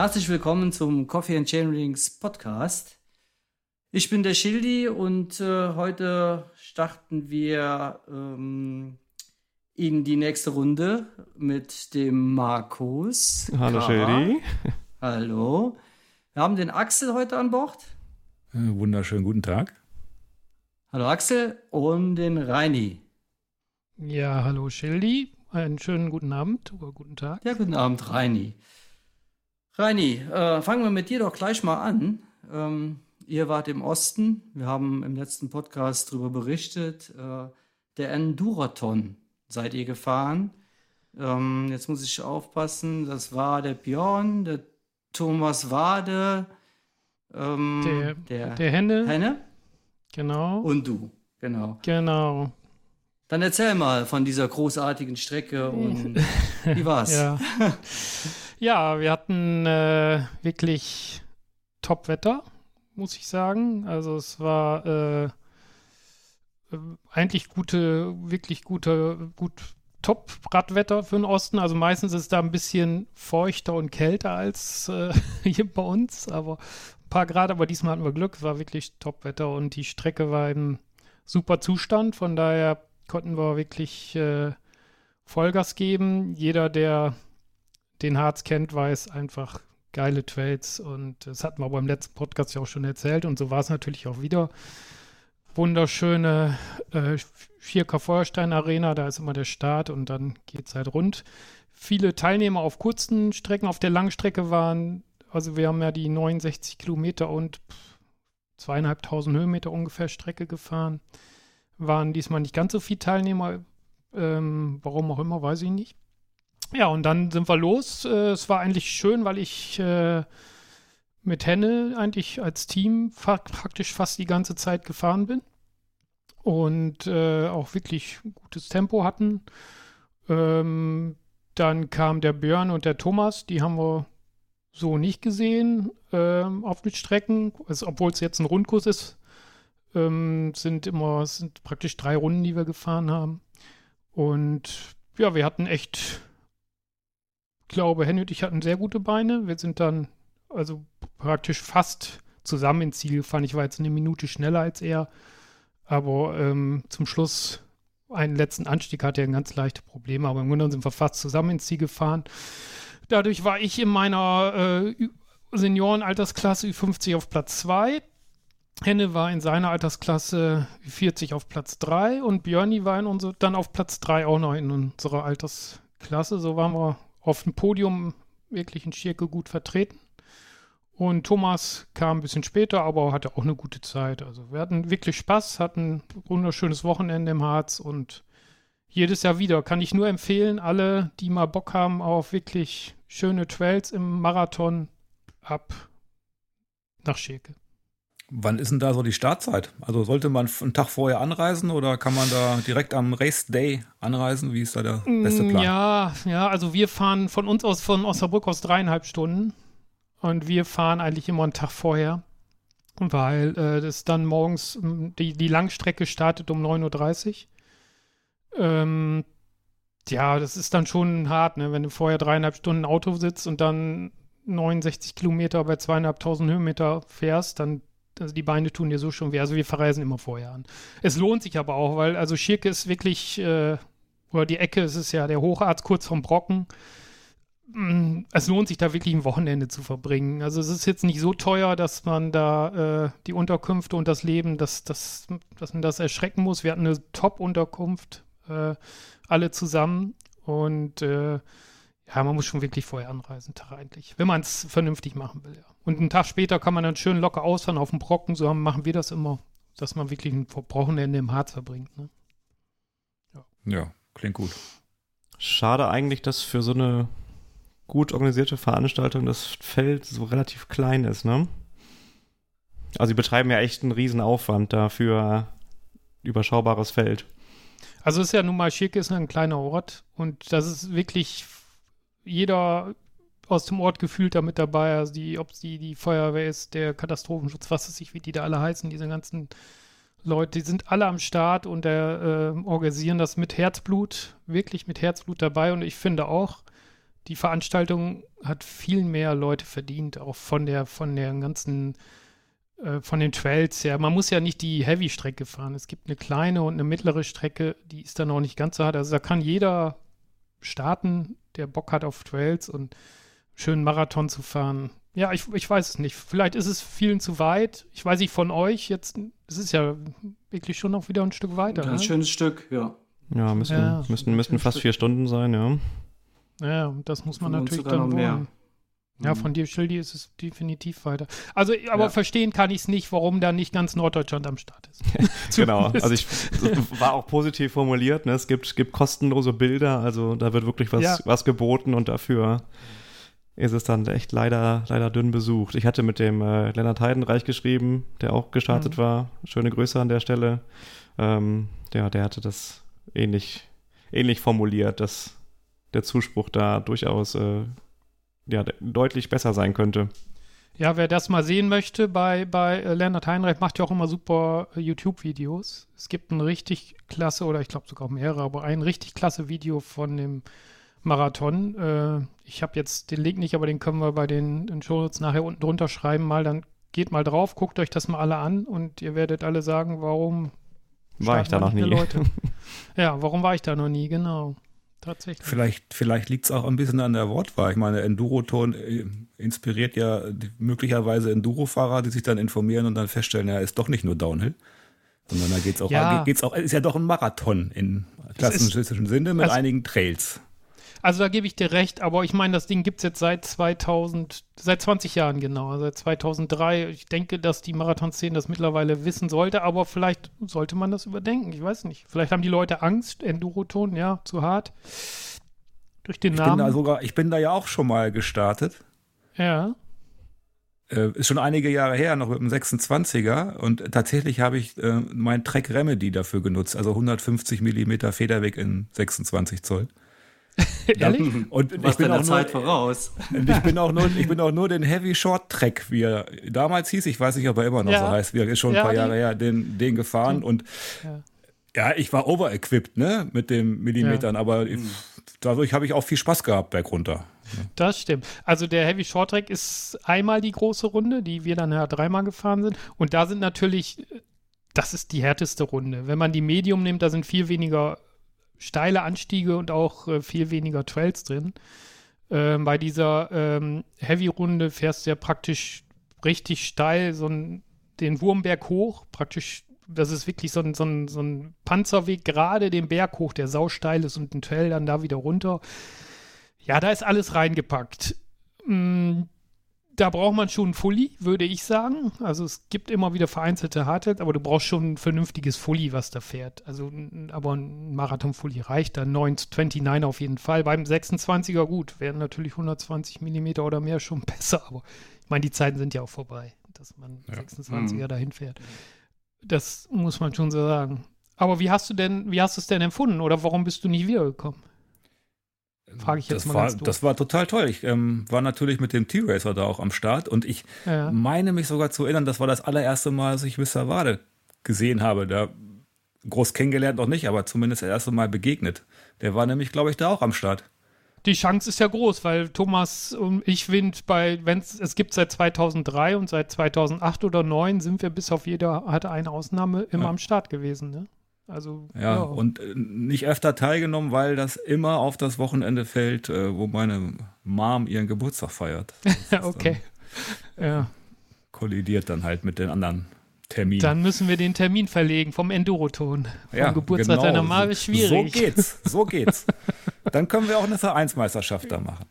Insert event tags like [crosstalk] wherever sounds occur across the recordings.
Herzlich willkommen zum Coffee and Chainrings Podcast. Ich bin der Schildi und äh, heute starten wir ähm, in die nächste Runde mit dem Markus. Hallo K. Schildi. [laughs] Hallo. Wir haben den Axel heute an Bord. Äh, wunderschönen guten Tag. Hallo Axel und den Reini. Ja, hallo Schildi. Einen schönen guten Abend oder guten Tag. Ja, guten Abend, Reini. Reini, äh, fangen wir mit dir doch gleich mal an. Ähm, ihr wart im Osten. Wir haben im letzten Podcast darüber berichtet. Äh, der Enduraton seid ihr gefahren. Ähm, jetzt muss ich aufpassen. Das war der Björn, der Thomas Wade, ähm, der, der, der Henne. Henne. Genau. Und du, genau. Genau. Dann erzähl mal von dieser großartigen Strecke [laughs] und wie war's? ja. [laughs] ja, wir hatten äh, wirklich Top-Wetter, muss ich sagen. Also es war äh, eigentlich gute, wirklich gute, gut Top-Radwetter für den Osten. Also meistens ist es da ein bisschen feuchter und kälter als äh, [laughs] hier bei uns, aber ein paar Grad, aber diesmal hatten wir Glück, es war wirklich Top-Wetter und die Strecke war im super Zustand. Von daher konnten wir wirklich äh, Vollgas geben. Jeder, der den Harz kennt, weiß einfach geile Trails und das hatten wir beim letzten Podcast ja auch schon erzählt und so war es natürlich auch wieder. Wunderschöne äh, 4K Feuerstein Arena, da ist immer der Start und dann geht es halt rund. Viele Teilnehmer auf kurzen Strecken, auf der Langstrecke waren, also wir haben ja die 69 Kilometer und zweieinhalbtausend Höhenmeter ungefähr Strecke gefahren waren diesmal nicht ganz so viele Teilnehmer. Ähm, warum auch immer, weiß ich nicht. Ja, und dann sind wir los. Äh, es war eigentlich schön, weil ich äh, mit Henne eigentlich als Team praktisch fast die ganze Zeit gefahren bin und äh, auch wirklich gutes Tempo hatten. Ähm, dann kam der Björn und der Thomas, die haben wir so nicht gesehen ähm, auf den Strecken, also, obwohl es jetzt ein Rundkurs ist, ähm, sind immer, sind praktisch drei Runden, die wir gefahren haben. Und ja, wir hatten echt, glaube, Henny und ich hatten sehr gute Beine. Wir sind dann also praktisch fast zusammen ins Ziel gefahren. Ich war jetzt eine Minute schneller als er. Aber ähm, zum Schluss, einen letzten Anstieg hatte er ganz leichte Probleme. Aber im Grunde sind wir fast zusammen ins Ziel gefahren. Dadurch war ich in meiner äh, Seniorenaltersklasse Ü50 auf Platz 2. Henne war in seiner Altersklasse 40 auf Platz 3 und Björni war in unser, dann auf Platz 3 auch noch in unserer Altersklasse. So waren wir auf dem Podium wirklich in Schirke gut vertreten. Und Thomas kam ein bisschen später, aber hatte auch eine gute Zeit. Also wir hatten wirklich Spaß, hatten ein wunderschönes Wochenende im Harz und jedes Jahr wieder. Kann ich nur empfehlen, alle, die mal Bock haben auf wirklich schöne Trails im Marathon, ab nach Schirke. Wann ist denn da so die Startzeit? Also sollte man einen Tag vorher anreisen oder kann man da direkt am Race Day anreisen? Wie ist da der beste Plan? Ja, ja, also wir fahren von uns aus, von Osnabrück aus dreieinhalb Stunden und wir fahren eigentlich immer einen Tag vorher, weil äh, das dann morgens, die, die Langstrecke startet um 9.30 Uhr. Ähm, ja, das ist dann schon hart, ne? wenn du vorher dreieinhalb Stunden Auto sitzt und dann 69 Kilometer bei zweieinhalbtausend Höhenmeter fährst, dann also die Beine tun dir so schon weh. Also wir verreisen immer vorher an. Es lohnt sich aber auch, weil also Schirke ist wirklich, äh, oder die Ecke, es ist ja der Hocharzt kurz vom Brocken. Mm, es lohnt sich da wirklich ein Wochenende zu verbringen. Also es ist jetzt nicht so teuer, dass man da äh, die Unterkünfte und das Leben, dass, dass, dass man das erschrecken muss. Wir hatten eine Top-Unterkunft, äh, alle zusammen. Und äh, ja, man muss schon wirklich vorher anreisen, eigentlich, wenn man es vernünftig machen will, ja. Und einen Tag später kann man dann schön locker ausfahren auf dem Brocken, so machen wir das immer, dass man wirklich ein Wochenende im Harz verbringt. Ne? Ja. ja, klingt gut. Schade eigentlich, dass für so eine gut organisierte Veranstaltung das Feld so relativ klein ist, ne? Also sie betreiben ja echt einen riesen Aufwand dafür überschaubares Feld. Also es ist ja nun mal Schirke ist ein kleiner Ort und das ist wirklich jeder aus dem Ort gefühlt damit dabei, also die, ob die, die Feuerwehr ist, der Katastrophenschutz, was weiß ich, wie die da alle heißen, diese ganzen Leute, die sind alle am Start und äh, organisieren das mit Herzblut, wirklich mit Herzblut dabei und ich finde auch, die Veranstaltung hat viel mehr Leute verdient, auch von der, von der ganzen, äh, von den Trails her. Man muss ja nicht die Heavy-Strecke fahren. Es gibt eine kleine und eine mittlere Strecke, die ist dann auch nicht ganz so hart. Also da kann jeder starten, der Bock hat auf Trails und schönen Marathon zu fahren. Ja, ich, ich weiß es nicht. Vielleicht ist es vielen zu weit. Ich weiß nicht von euch jetzt. Es ist ja wirklich schon noch wieder ein Stück weiter. Ein ne? schönes Stück, ja. Ja, müssten, Ja, müssten, müssten fast vier Stunden sein, ja. Ja, und das muss man Von natürlich dann noch mehr. wollen. Ja, Mhm. von dir, Schildi, ist es definitiv weiter. Also, aber Ja. verstehen kann ich es nicht, warum da nicht ganz Norddeutschland am Start ist. [laughs] Genau, [laughs] also ich war auch positiv formuliert, ne? es gibt, es gibt kostenlose Bilder, also da wird wirklich was, Ja. was geboten und dafür ist es dann echt leider, leider dünn besucht. Ich hatte mit dem äh, Lennart Heidenreich geschrieben, der auch gestartet Mhm. war. Schöne Grüße an der Stelle. Ähm, ja, der hatte das ähnlich, ähnlich formuliert, dass der Zuspruch da durchaus äh, ja, de- deutlich besser sein könnte. Ja, wer das mal sehen möchte, bei, bei äh, Leonard Heinrich macht ja auch immer super äh, YouTube-Videos. Es gibt ein richtig klasse, oder ich glaube sogar mehrere, aber ein richtig klasse Video von dem Marathon. Äh, ich habe jetzt den Link nicht, aber den können wir bei den, den Shownotes nachher unten drunter schreiben. Mal dann geht mal drauf, guckt euch das mal alle an und ihr werdet alle sagen, warum War ich da noch nie. Leute. [laughs] ja, warum war ich da noch nie? Genau. Tatsächlich. Vielleicht, vielleicht liegt es auch ein bisschen an der Wortwahl. Ich meine, Enduroton äh, inspiriert ja möglicherweise Enduro-Fahrer, die sich dann informieren und dann feststellen, ja, ist doch nicht nur Downhill. Sondern da geht es auch, Ja. geht's auch, ist ja doch ein Marathon in klassischen Sinne mit also- einigen Trails. Also da gebe ich dir recht, aber ich meine, das Ding gibt es jetzt seit 2000, seit 20 Jahren genau, also seit 2003. Ich denke, dass die Marathonszene das mittlerweile wissen sollte, aber vielleicht sollte man das überdenken. Ich weiß nicht. Vielleicht haben die Leute Angst, Enduroton, ja, zu hart. Durch den Ich bin, Namen. da sogar, ich bin da ja auch schon mal gestartet. ja. Äh, ist schon einige Jahre her, noch mit dem 26er. Und tatsächlich habe ich äh, mein Trek Remedy dafür genutzt. Also 150 Millimeter Federweg in 26 Zoll. [laughs] Ehrlich? Und Was ich bin, deiner auch Zeit nur, voraus. und ich bin auch nur, ich bin auch nur den Heavy Short Track, wie er damals hieß. Ich weiß nicht, ob er immer noch Ja. so heißt. Wie er ist schon ein Ja, paar Jahre her, den, den gefahren. Und Ja. ja, ich war overequipped, ne, mit den Millimetern. Aber ich, dadurch habe ich auch viel Spaß gehabt bergunter. Das stimmt. Also der Heavy Short Track ist einmal die große Runde, die wir dann ja dreimal gefahren sind. Und da sind natürlich, das ist die härteste Runde. Wenn man die Medium nimmt, da sind viel weniger steile Anstiege und auch äh, viel weniger Trails drin. Ähm, bei dieser ähm, Heavy-Runde fährst du ja praktisch richtig steil, so ein, den Wurmberg hoch, praktisch, das ist wirklich so ein, so ein, so ein Panzerweg, gerade den Berg hoch, der sausteil ist und ein Trail dann da wieder runter. Ja, da ist alles reingepackt. Mm, Da braucht man schon ein Fully, würde ich sagen. Also es gibt immer wieder vereinzelte Hardtails, aber du brauchst schon ein vernünftiges Fully, was da fährt. Also aber ein Marathon-Fully reicht da. 929 auf jeden Fall. Beim 26er gut, wären natürlich 120 Millimeter oder mehr schon [laughs] besser, aber ich meine, die Zeiten sind ja auch vorbei, dass man 26er dahin fährt. Das muss man schon so sagen. Aber wie hast du denn, wie hast du es denn empfunden oder warum bist du nicht wiedergekommen? Frage ich jetzt das mal war, ganz doof. Das war total toll. Ich ähm, war natürlich mit dem T-Racer da auch am Start und ich Ja. meine mich sogar zu erinnern, das war das allererste Mal, dass ich Mr. Wade gesehen habe. Da groß kennengelernt noch nicht, aber zumindest das erste Mal begegnet. Der war nämlich, glaube ich, da auch am Start. Die Chance ist ja groß, weil Thomas und ich wind bei, wenn es gibt seit 2003 und seit 2008 oder 2009 sind wir bis auf jeder hatte eine Ausnahme immer Ja. am Start gewesen. Ne? Also Ja, und äh, nicht öfter teilgenommen, weil das immer auf das Wochenende fällt, äh, wo meine Mom ihren Geburtstag feiert. [laughs] Dann- okay. Ja, kollidiert dann halt mit den anderen Terminen. dann müssen wir den Termin verlegen vom Enduroton. Vom ja, Geburtstag genau. deiner Mama ist schwierig. So geht's, so geht's. [laughs] Dann können wir auch eine Vereinsmeisterschaft da machen.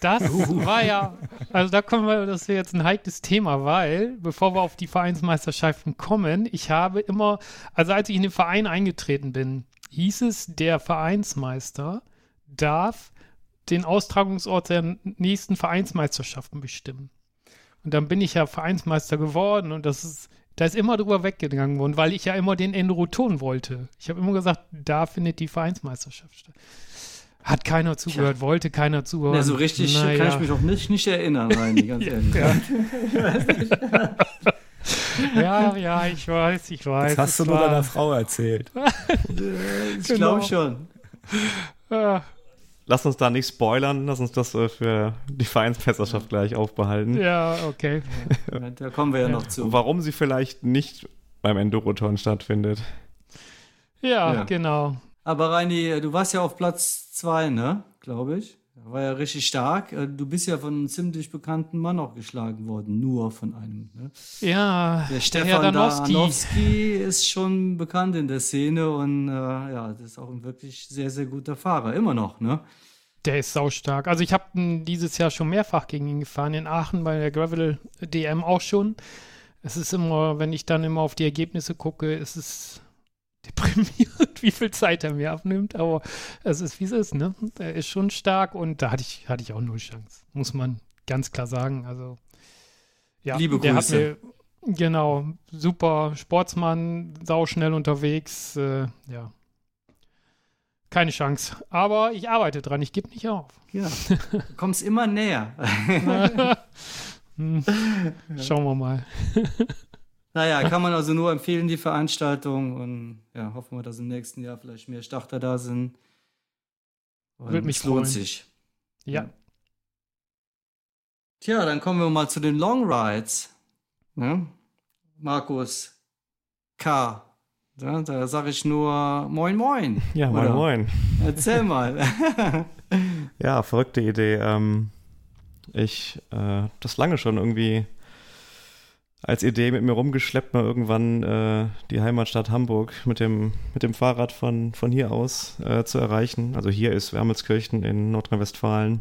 Das war ja, also da kommen wir, das ist jetzt ein heikles Thema, weil, bevor wir auf die Vereinsmeisterschaften kommen, ich habe immer, also als ich in den Verein eingetreten bin, hieß es, der Vereinsmeister darf den Austragungsort der nächsten Vereinsmeisterschaften bestimmen. Und dann bin ich ja Vereinsmeister geworden und das ist, da ist immer drüber weggegangen worden, weil ich ja immer den Enduroton wollte. Ich habe immer gesagt, da findet die Vereinsmeisterschaft statt. Hat keiner zugehört, wollte keiner zuhören. Ja, so richtig Naja. kann ich mich noch nicht, nicht erinnern, Reini, ganz [laughs] ehrlich. Ja. [laughs] ja, ja, ich weiß, ich weiß. Das hast du es nur deiner Frau erzählt. [laughs] Ich Genau. glaube schon. Ah, lass uns da nicht spoilern, lass uns das äh, für die Vereinsmeisterschaft gleich aufbehalten. Ja, okay. Ja, da kommen wir ja, noch zu. Warum sie vielleicht nicht beim Enduroton stattfindet. Ja, Ja. genau. Aber Reini, du warst ja auf Platz zwei, ne? Glaube ich. War ja richtig stark. Äh, Du bist ja von einem ziemlich bekannten Mann auch geschlagen worden. Nur von einem. Ne? Ja, Der Stefan Danowski. Ist schon bekannt in der Szene und äh, ja, das ist auch ein wirklich sehr, sehr guter Fahrer. Immer noch, ne? Der ist saustark. Also ich habe dieses Jahr schon mehrfach gegen ihn gefahren, in Aachen bei der Gravel DM auch schon. Es ist immer, wenn ich dann immer auf die Ergebnisse gucke, ist es deprimierend, [laughs] wie viel Zeit er mir abnimmt. Aber es ist, wie es ist, ne? Er ist schon stark und da hatte ich, hatte ich auch null Chance. Muss man ganz klar sagen. Also, ja, Liebe Grüße. mir, genau, super Sportsmann, sauschnell unterwegs, äh, ja. Keine Chance. Aber ich arbeite dran, ich gebe nicht auf. Ja. Du [laughs] kommst immer näher. [laughs] Hm. Schauen wir mal. Naja, kann man also nur empfehlen, die Veranstaltung. Und ja, hoffen wir, dass im nächsten Jahr vielleicht mehr Starter da sind. Und Würde mich es lohnt freuen. sich. Ja. Tja, dann kommen wir mal zu den Long Rides. Ne? Markus K. Ja, da sage ich nur Moin Moin. [laughs] Ja, moin Oder? moin. Erzähl mal. [laughs] Ja, verrückte Idee. Ähm, ich äh, das lange schon irgendwie als Idee mit mir rumgeschleppt, mal irgendwann äh, die Heimatstadt Hamburg mit dem, mit dem Fahrrad von, von hier aus äh, zu erreichen. Also hier ist Wermelskirchen in Nordrhein-Westfalen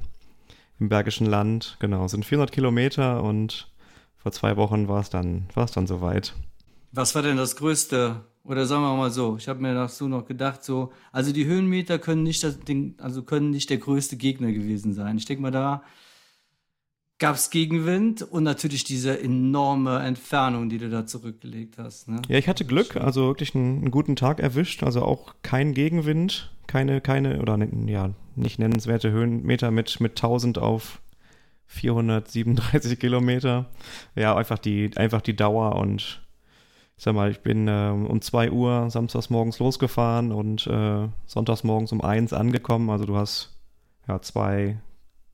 im Bergischen Land. Genau, sind 400 Kilometer und vor zwei Wochen war es dann, dann soweit. Was war denn das Größte? Oder sagen wir mal so, ich habe mir dazu noch gedacht, so, also die Höhenmeter können nicht das Ding, also können nicht der größte Gegner gewesen sein. Ich denke mal, da gab es Gegenwind und natürlich diese enorme Entfernung, die du da zurückgelegt hast. Ne? Ja, ich hatte Glück, also wirklich einen, einen guten Tag erwischt, also auch kein Gegenwind, keine, keine, oder ne- ja, nicht nennenswerte Höhenmeter mit, mit 1000 auf 437 Kilometer. Ja, einfach die, einfach die Dauer und ich sag mal, ich bin ähm, um 2 Uhr samstags morgens losgefahren und äh, sonntags morgens um 1 angekommen. Also du hast ja zwei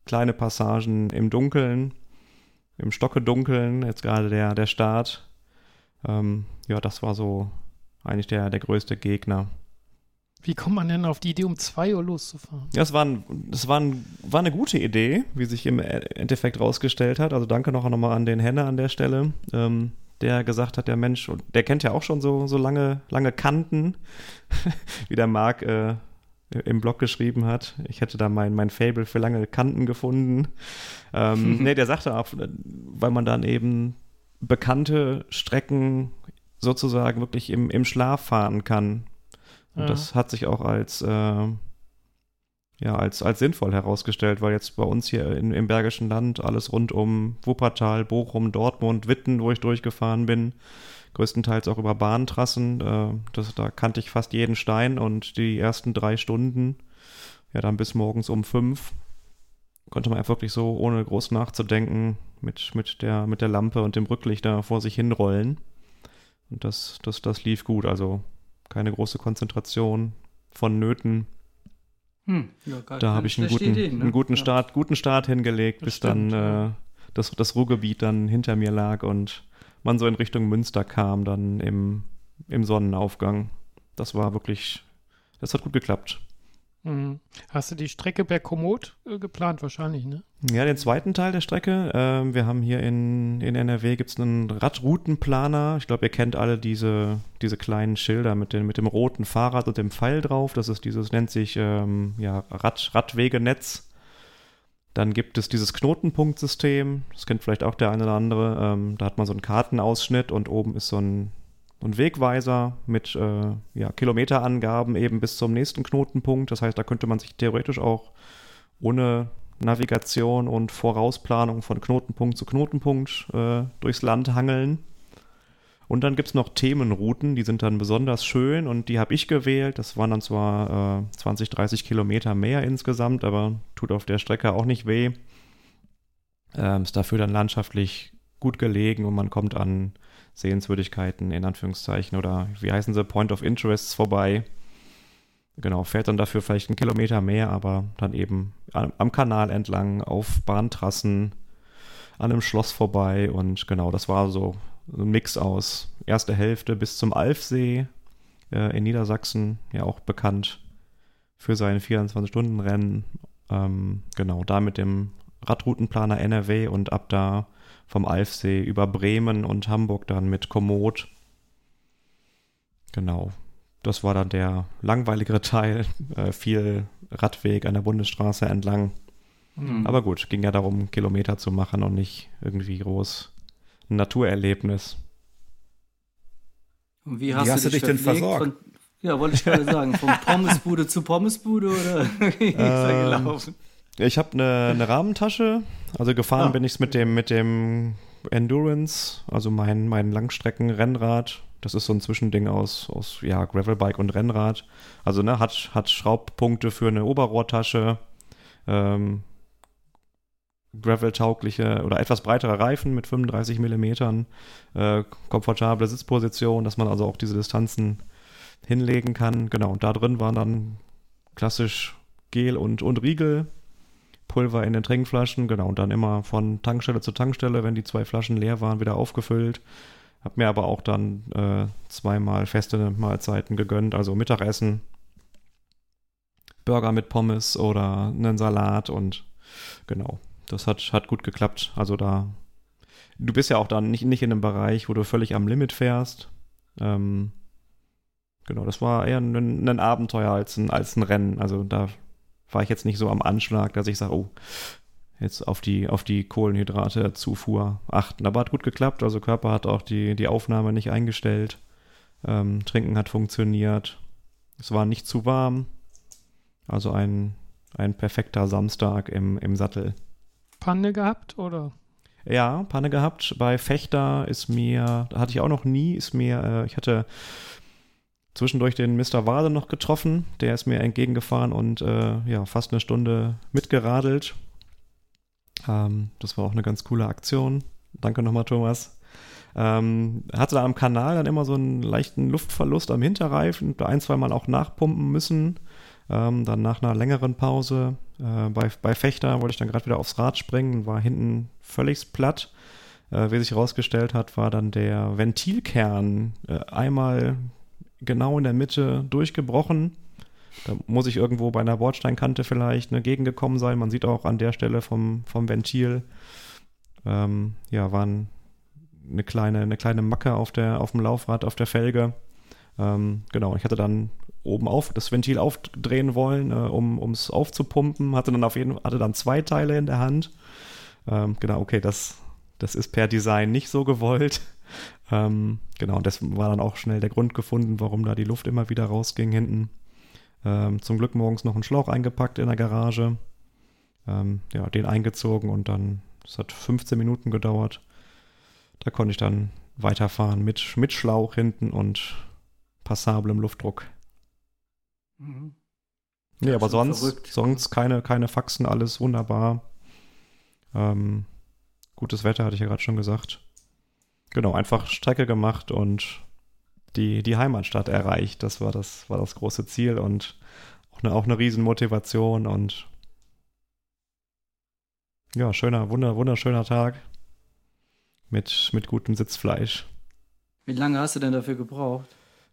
kleine Passagen im Dunkeln, im Stocke Dunkeln, jetzt gerade der, der Start. Ähm, ja, das war so eigentlich der, der größte Gegner. Wie kommt man denn auf die Idee, um 2 Uhr loszufahren? Ja, es war, ein, das war, ein, war eine gute Idee, wie sich im Endeffekt rausgestellt hat. Also danke noch nochmal an den Henne an der Stelle, ähm, der gesagt hat, der Mensch, und der kennt ja auch schon so, so lange, lange Kanten, [laughs] wie der Marc äh, im Blog geschrieben hat. Ich hätte da mein, mein Fable für lange Kanten gefunden. Ähm, [laughs] nee, der sagte auch, weil man dann eben bekannte Strecken sozusagen wirklich im, im Schlaf fahren kann. Und Ja. das hat sich auch als, äh, ja, als, als sinnvoll herausgestellt, weil jetzt bei uns hier in, im Bergischen Land alles rund um Wuppertal, Bochum, Dortmund, Witten, wo ich durchgefahren bin, größtenteils auch über Bahntrassen, äh, das, da kannte ich fast jeden Stein und die ersten drei Stunden, ja dann bis morgens um fünf, konnte man einfach wirklich so, ohne groß nachzudenken, mit, mit, der, mit der Lampe und dem Rücklicht da vor sich hinrollen. Und das, das, das lief gut, also keine große Konzentration vonnöten. Hm, ja, Da habe ich einen guten, Idee, ne? einen guten Ja. Start, guten Start hingelegt, Das bis stimmt, dann ja. äh, das, das Ruhrgebiet dann hinter mir lag und man so in Richtung Münster kam, dann im, im Sonnenaufgang. Das war wirklich, das hat gut geklappt. Mhm. Hast du die Strecke per Komoot äh, geplant? Wahrscheinlich, ne? Ja, den zweiten Teil der Strecke. Ähm, wir haben hier in, in NRW gibt's einen Radroutenplaner. Ich glaube, ihr kennt alle diese, diese kleinen Schilder mit, den, mit dem roten Fahrrad und dem Pfeil drauf. Das ist dieses, nennt sich ähm, ja, Rad, Radwegenetz. Dann gibt es dieses Knotenpunktsystem. Das kennt vielleicht auch der eine oder andere. Ähm, da hat man so einen Kartenausschnitt und oben ist so ein, ein Wegweiser mit äh, ja, Kilometerangaben eben bis zum nächsten Knotenpunkt. Das heißt, da könnte man sich theoretisch auch ohne Navigation und Vorausplanung von Knotenpunkt zu Knotenpunkt äh, durchs Land hangeln. Und dann gibt es noch Themenrouten, die sind dann besonders schön und die habe ich gewählt. Das waren dann zwar äh, 20, 30 Kilometer mehr insgesamt, aber tut auf der Strecke auch nicht weh. Ähm, ist dafür dann landschaftlich gut gelegen und man kommt an Sehenswürdigkeiten in Anführungszeichen oder wie heißen sie, Point of Interests vorbei. Genau, fährt dann dafür vielleicht einen Kilometer mehr, aber dann eben am, am Kanal entlang, auf Bahntrassen, an einem Schloss vorbei und genau, das war so ein Mix aus erste Hälfte bis zum Alfsee äh, in Niedersachsen, ja auch bekannt für seine 24-Stunden-Rennen. Ähm, genau, da mit dem Radroutenplaner NRW und ab da vom Alfsee über Bremen und Hamburg dann mit Komoot. Genau, das war dann der langweiligere Teil, [laughs] äh, viel Radweg an der Bundesstraße entlang. Mhm. Aber gut, ging ja darum, Kilometer zu machen und nicht irgendwie groß Naturerlebnis. Und wie hast, wie hast du dich, dich denn versorgt? Von, ja, wollte ich gerade sagen, von [laughs] Pommesbude zu Pommesbude oder [laughs] wie ist er ähm, gelaufen? Ich habe eine, eine, Rahmentasche, also gefahren ah. bin ich mit dem, mit dem Endurance, also mein, mein Langstreckenrennrad. Das ist so ein Zwischending aus, aus ja, Gravelbike und Rennrad. Also ne, hat, hat Schraubpunkte für eine Oberrohrtasche, ähm, Gravel-taugliche oder etwas breitere Reifen mit 35 Millimetern, äh, komfortable Sitzposition, dass man also auch diese Distanzen hinlegen kann. Genau, und da drin waren dann klassisch Gel und, und Riegel, Pulver in den Trinkflaschen, genau, und dann immer von Tankstelle zu Tankstelle, wenn die zwei Flaschen leer waren, wieder aufgefüllt. Hab mir aber auch dann äh, zweimal feste Mahlzeiten gegönnt, also Mittagessen, Burger mit Pommes oder einen Salat und genau, das hat, hat gut geklappt. Also da, du bist ja auch dann nicht, nicht in einem Bereich, wo du völlig am Limit fährst. Ähm, genau, das war eher ein, ein Abenteuer als ein, als ein Rennen. Also da war ich jetzt nicht so am Anschlag, dass ich sage, oh, jetzt auf die, auf die Kohlenhydrate-Zufuhr achten. Aber hat gut geklappt. Also Körper hat auch die, die Aufnahme nicht eingestellt. Ähm, Trinken hat funktioniert. Es war nicht zu warm. Also ein, ein perfekter Samstag im, im Sattel. Panne gehabt, oder? Ja, Panne gehabt. Bei Fechter ist mir, da hatte ich auch noch nie, ist mir, äh, ich hatte zwischendurch den Mr. Wade noch getroffen. Der ist mir entgegengefahren und äh, ja, fast eine Stunde mitgeradelt. Ähm, das war auch eine ganz coole Aktion. Danke nochmal, Thomas. Ähm, hatte da am Kanal dann immer so einen leichten Luftverlust am Hinterreifen, ein, zwei Mal auch nachpumpen müssen. Ähm, dann nach einer längeren Pause äh, bei, bei Fechter wollte ich dann gerade wieder aufs Rad springen, war hinten völlig platt. Äh, wie sich herausgestellt hat, war dann der Ventilkern äh, einmal genau in der Mitte durchgebrochen. Da muss ich irgendwo bei einer Bordsteinkante vielleicht eine Gegend gekommen sein. Man sieht auch an der Stelle vom, vom Ventil, ähm, ja, war eine kleine, eine kleine Macke auf, der, auf dem Laufrad, auf der Felge. Ähm, genau, ich hatte dann oben auf, das Ventil aufdrehen wollen, äh, um es aufzupumpen. Hatte dann auf jeden hatte dann zwei Teile in der Hand. Ähm, genau, okay, das, das ist per Design nicht so gewollt. [laughs] Ähm, genau, das war dann auch schnell der Grund gefunden, warum da die Luft immer wieder rausging hinten. Ähm, zum Glück morgens noch einen Schlauch eingepackt in der Garage. Ähm, ja, den eingezogen und dann, es hat 15 Minuten gedauert. Da konnte ich dann weiterfahren mit, mit Schlauch hinten und passablem Luftdruck. Mhm. Nee, aber sonst, verrückt. sonst keine, keine Faxen, alles wunderbar. Ähm, gutes Wetter, hatte ich ja gerade schon gesagt. Genau, einfach Strecke gemacht und die, die Heimatstadt erreicht. Das war das, war das große Ziel und auch eine, auch eine Riesenmotivation und ja, schöner, wunder, wunderschöner Tag mit, mit gutem Sitzfleisch. Wie lange hast du denn dafür gebraucht?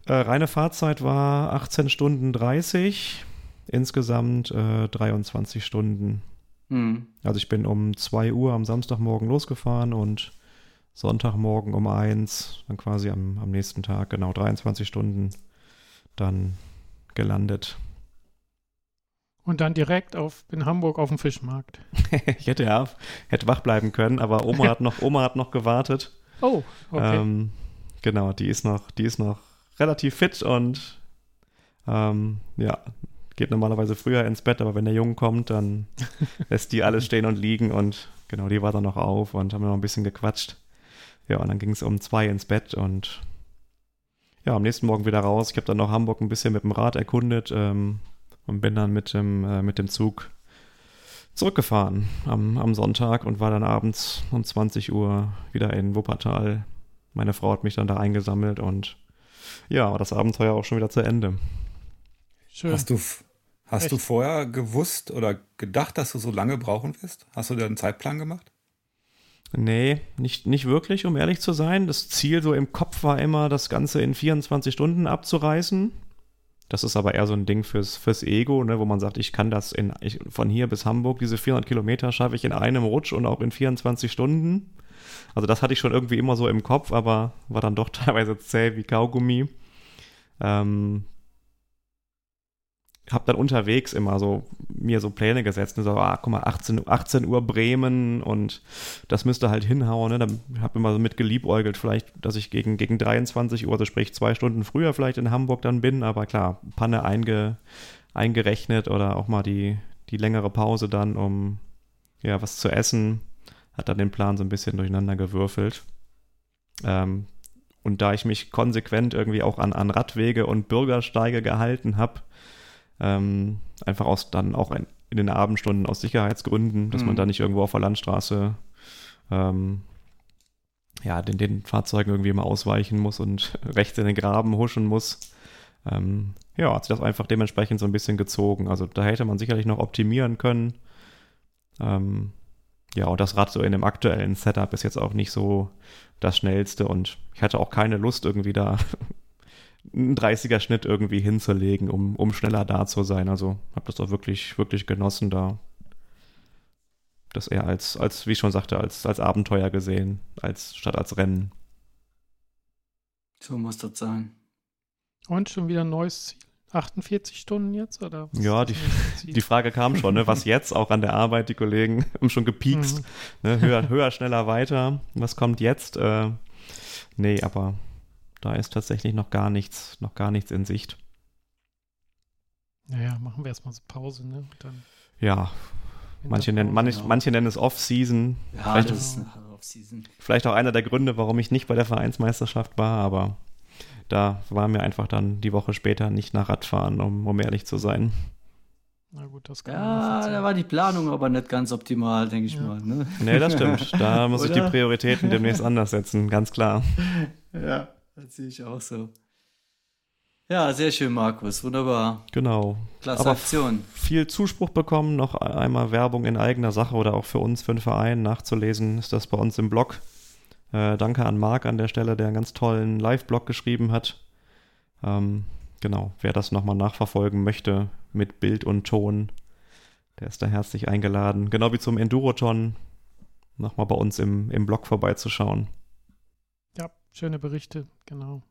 Äh, reine Fahrzeit war 18 Stunden 30, insgesamt äh, 23 Stunden. Hm. Also ich bin um 2 Uhr am Samstagmorgen losgefahren und Sonntagmorgen um 1, dann quasi am, am nächsten Tag, genau 23 Stunden, dann gelandet. Und dann direkt auf, in Hamburg auf dem Fischmarkt. [laughs] ich hätte ja, hätte wach bleiben können, aber Oma hat noch, Oma hat noch gewartet. [laughs] Oh, okay. Ähm, genau, die ist noch, die ist noch relativ fit und ähm, ja, geht normalerweise früher ins Bett, aber wenn der Junge kommt, dann [laughs] lässt die alles stehen und liegen und genau, die war dann noch auf und haben noch ein bisschen gequatscht. Ja, und dann ging es um zwei ins Bett und ja, am nächsten Morgen wieder raus. Ich habe dann noch Hamburg ein bisschen mit dem Rad erkundet ähm, und bin dann mit dem, äh, mit dem Zug zurückgefahren am, am Sonntag und war dann abends um 20 Uhr wieder in Wuppertal. Meine Frau hat mich dann da eingesammelt und ja, war das Abenteuer auch schon wieder zu Ende. schön. Hast du, hast du vorher gewusst oder gedacht, dass du so lange brauchen wirst? Hast du dir einen Zeitplan gemacht? Nee, nicht, nicht wirklich, um ehrlich zu sein. Das Ziel so im Kopf war immer, das Ganze in 24 Stunden abzureißen. Das ist aber eher so ein Ding fürs, fürs Ego, ne, wo man sagt, ich kann das in, ich, von hier bis Hamburg, diese 400 Kilometer schaffe ich in einem Rutsch und auch in 24 Stunden. Also das hatte ich schon irgendwie immer so im Kopf, aber war dann doch [laughs] teilweise zäh wie Kaugummi. Ähm, habe dann unterwegs immer so mir so Pläne gesetzt. Ne? So, ah, guck mal, 18, 18 Uhr Bremen und das müsste halt hinhauen. Ne? Dann habe immer so mit geliebäugelt, vielleicht, dass ich gegen, gegen 23 Uhr, also sprich zwei Stunden früher vielleicht in Hamburg dann bin. Aber klar, Panne einge, eingerechnet oder auch mal die, die längere Pause dann, um ja was zu essen. Hat dann den Plan so ein bisschen durcheinander gewürfelt. Ähm, und da ich mich konsequent irgendwie auch an, an Radwege und Bürgersteige gehalten habe, ähm, einfach aus dann auch in, in, den Abendstunden aus Sicherheitsgründen, dass mhm. man da nicht irgendwo auf der Landstraße ähm, ja, den, den Fahrzeugen irgendwie mal ausweichen muss und [laughs] rechts in den Graben huschen muss. Ähm, ja, hat sich das einfach dementsprechend so ein bisschen gezogen. Also da hätte man sicherlich noch optimieren können. Ähm, ja, und das Rad so in dem aktuellen Setup ist jetzt auch nicht so das schnellste und ich hatte auch keine Lust irgendwie da [laughs] einen 30er Schnitt irgendwie hinzulegen, um, um schneller da zu sein. Also habe das auch wirklich, wirklich genossen, da das eher als, als, wie ich schon sagte, als, als Abenteuer gesehen, als statt als Rennen. So muss das sein. Und schon wieder ein neues Ziel. 48 Stunden jetzt? Oder ja, die, [laughs] die Frage kam schon, ne? was jetzt auch an der Arbeit, die Kollegen [laughs] haben schon gepiekst. Mhm. Ne? Höher, höher, schneller, weiter. Was kommt jetzt? Äh, nee, aber da ist tatsächlich noch gar nichts, noch gar nichts in Sicht. Naja, machen wir erstmal so Pause, ne? Dann ja, manche nennen, manch, genau. manche nennen es Off-Season. Ja, vielleicht, das ist Off-Season. Vielleicht auch einer der Gründe, warum ich nicht bei der Vereinsmeisterschaft war, aber da war mir einfach dann die Woche später nicht nach Radfahren, um, um ehrlich zu sein. Na gut, das kann Ja, da war die Planung aber nicht ganz optimal, denke ich ja. mal. Ne? Nee, das stimmt. Da [laughs] muss ich die Prioritäten demnächst anders setzen, ganz klar. [laughs] Ja, das sehe ich auch so. Ja, sehr schön, Markus. Wunderbar. Genau. Klasse Aber Aktion. Viel Zuspruch bekommen. Noch einmal Werbung in eigener Sache oder auch für uns, für den Verein nachzulesen, ist das bei uns im Blog. Äh, danke an Marc an der Stelle, der einen ganz tollen Live-Blog geschrieben hat. Ähm, genau, wer das nochmal nachverfolgen möchte mit Bild und Ton, der ist da herzlich eingeladen. Genau wie zum Enduroton, nochmal bei uns im, im Blog vorbeizuschauen. Ja, schöne Berichte, genau.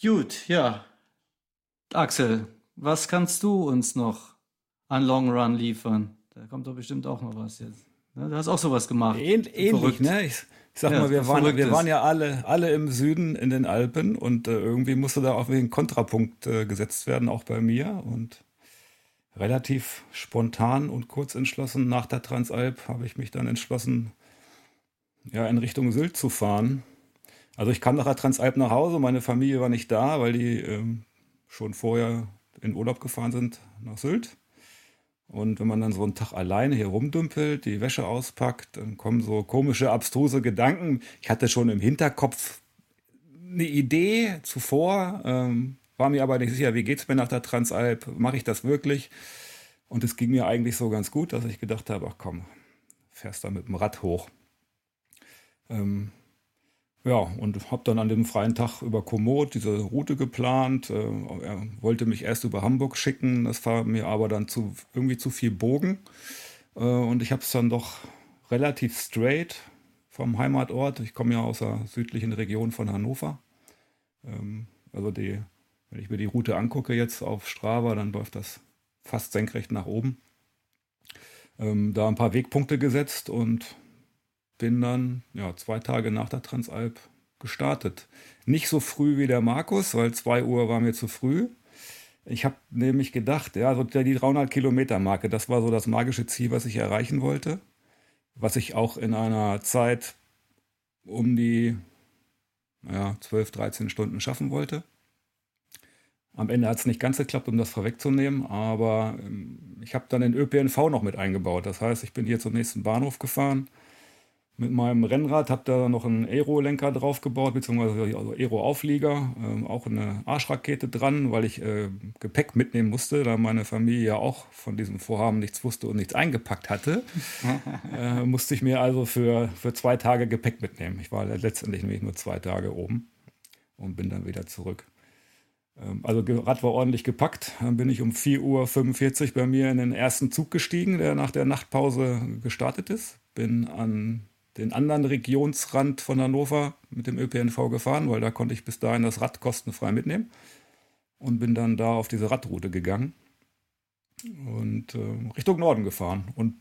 Gut, ja. Axel, was kannst du uns noch an Long Run liefern? Da kommt doch bestimmt auch noch was jetzt. Ne, du hast auch sowas gemacht. Ähn, ähnlich, ne? Ich, ich sag ja, mal, wir waren, wir waren ja alle, alle im Süden in den Alpen und äh, irgendwie musste da auch ein Kontrapunkt äh, gesetzt werden, auch bei mir. Und relativ spontan und kurz entschlossen nach der Transalp habe ich mich dann entschlossen, ja, in Richtung Sylt zu fahren. Also ich kam nach der Transalp nach Hause, meine Familie war nicht da, weil die ähm, schon vorher in Urlaub gefahren sind nach Sylt. Und wenn man dann so einen Tag alleine hier rumdümpelt, die Wäsche auspackt, dann kommen so komische, abstruse Gedanken. Ich hatte schon im Hinterkopf eine Idee zuvor, ähm, war mir aber nicht sicher, wie geht es mir nach der Transalp, mache ich das wirklich? Und es ging mir eigentlich so ganz gut, dass ich gedacht habe, ach komm, fährst da mit dem Rad hoch. Ähm, ja, und habe dann an dem freien Tag über Komoot diese Route geplant. Äh, er wollte mich erst über Hamburg schicken, das war mir aber dann zu, irgendwie zu viel Bogen. Äh, und ich habe es dann doch relativ straight vom Heimatort. Ich komme ja aus der südlichen Region von Hannover. Ähm, also die, wenn ich mir die Route angucke jetzt auf Strava, dann läuft das fast senkrecht nach oben. Ähm, da ein paar Wegpunkte gesetzt und bin dann ja, zwei Tage nach der Transalp gestartet. Nicht so früh wie der Markus, weil 2 Uhr war mir zu früh. Ich habe nämlich gedacht, ja, so die 300 Kilometer Marke, das war so das magische Ziel, was ich erreichen wollte. Was ich auch in einer Zeit um die ja, 12, 13 Stunden schaffen wollte. Am Ende hat es nicht ganz geklappt, um das vorwegzunehmen, aber ähm, ich habe dann den ÖPNV noch mit eingebaut. Das heißt, ich bin hier zum nächsten Bahnhof gefahren, mit meinem Rennrad, habe da noch einen Aero-Lenker draufgebaut, beziehungsweise also Aero-Auflieger, äh, auch eine Arschrakete dran, weil ich äh, Gepäck mitnehmen musste, da meine Familie ja auch von diesem Vorhaben nichts wusste und nichts eingepackt hatte. [laughs] äh, musste ich mir also für, für zwei Tage Gepäck mitnehmen. Ich war letztendlich nämlich nur zwei Tage oben und bin dann wieder zurück. Ähm, also Rad war ordentlich gepackt. Dann bin ich um 4.45 Uhr bei mir in den ersten Zug gestiegen, der nach der Nachtpause gestartet ist. Bin an den anderen Regionsrand von Hannover mit dem ÖPNV gefahren, weil da konnte ich bis dahin das Rad kostenfrei mitnehmen. Und bin dann da auf diese Radroute gegangen und äh, Richtung Norden gefahren. Und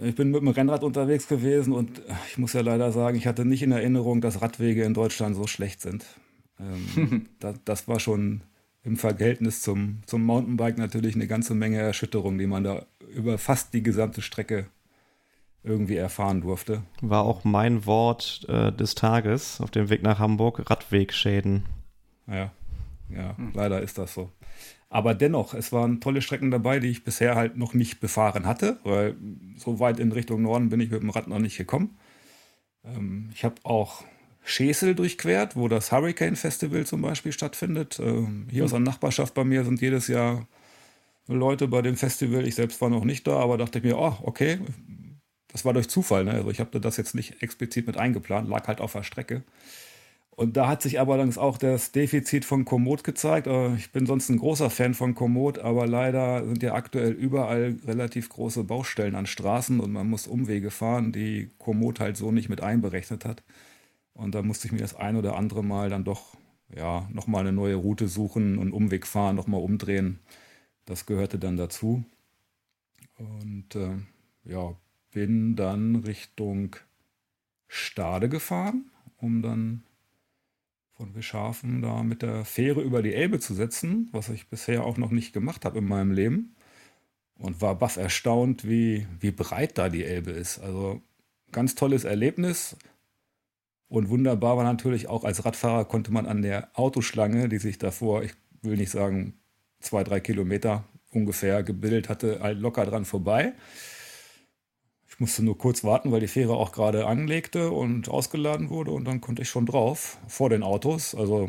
ich bin mit dem Rennrad unterwegs gewesen und ich muss ja leider sagen, ich hatte nicht in Erinnerung, dass Radwege in Deutschland so schlecht sind. Ähm, [laughs] das, das, war schon im Verhältnis zum, zum Mountainbike natürlich eine ganze Menge Erschütterung, die man da über fast die gesamte Strecke irgendwie erfahren durfte. War auch mein Wort äh, des Tages auf dem Weg nach Hamburg, Radwegschäden. Ja, ja, hm. leider ist das so. Aber dennoch, es waren tolle Strecken dabei, die ich bisher halt noch nicht befahren hatte, weil so weit in Richtung Norden bin ich mit dem Rad noch nicht gekommen. Ähm, ich habe auch Schesel durchquert, wo das Hurricane Festival zum Beispiel stattfindet. Ähm, hier mhm. aus der Nachbarschaft bei mir sind jedes Jahr Leute bei dem Festival. Ich selbst war noch nicht da, aber dachte mir, oh, okay, das war durch Zufall. Ne? Also ich habe das jetzt nicht explizit mit eingeplant, lag halt auf der Strecke. Und da hat sich aber allerdings auch das Defizit von Komoot gezeigt. Äh, ich bin sonst ein großer Fan von Komoot, aber leider sind ja aktuell überall relativ große Baustellen an Straßen und man muss Umwege fahren, die Komoot halt so nicht mit einberechnet hat. Und da musste ich mir das ein oder andere Mal dann doch ja, nochmal eine neue Route suchen und Umweg fahren, nochmal umdrehen. Das gehörte dann dazu. Und äh, ja, bin dann Richtung Stade gefahren, um dann von Wischhafen da mit der Fähre über die Elbe zu setzen, was ich bisher auch noch nicht gemacht habe in meinem Leben. Und war baff erstaunt, wie, wie breit da die Elbe ist. Also ganz tolles Erlebnis. Und wunderbar war natürlich auch als Radfahrer konnte man an der Autoschlange, die sich davor, ich will nicht sagen, zwei, drei Kilometer ungefähr gebildet hatte, halt locker dran vorbei. Ich musste nur kurz warten, weil die Fähre auch gerade anlegte und ausgeladen wurde und dann konnte ich schon drauf vor den Autos. Also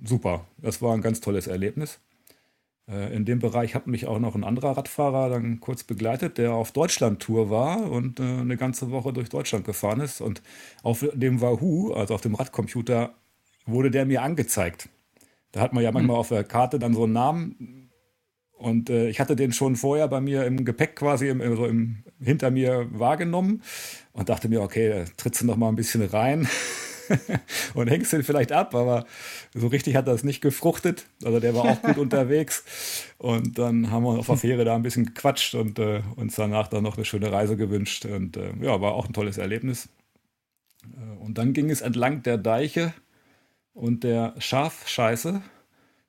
super, das war ein ganz tolles Erlebnis. Äh, in dem Bereich hat mich auch noch ein anderer Radfahrer dann kurz begleitet, der auf Deutschland-Tour war und äh, eine ganze Woche durch Deutschland gefahren ist. Und auf dem Wahoo, also auf dem Radcomputer, wurde der mir angezeigt. Da hat man ja manchmal mhm. auf der Karte dann so einen Namen. Und äh, ich hatte den schon vorher bei mir im Gepäck quasi im, also im, hinter mir wahrgenommen und dachte mir, okay, trittst du noch mal ein bisschen rein. [laughs] und hängst ihn vielleicht ab, aber so richtig hat das nicht gefruchtet. Also der war auch gut [laughs] unterwegs. Und dann haben wir auf der Fähre da ein bisschen gequatscht und äh, uns danach dann noch eine schöne Reise gewünscht. Und äh, ja, war auch ein tolles Erlebnis. Äh, und dann ging es entlang der Deiche und der Schafscheiße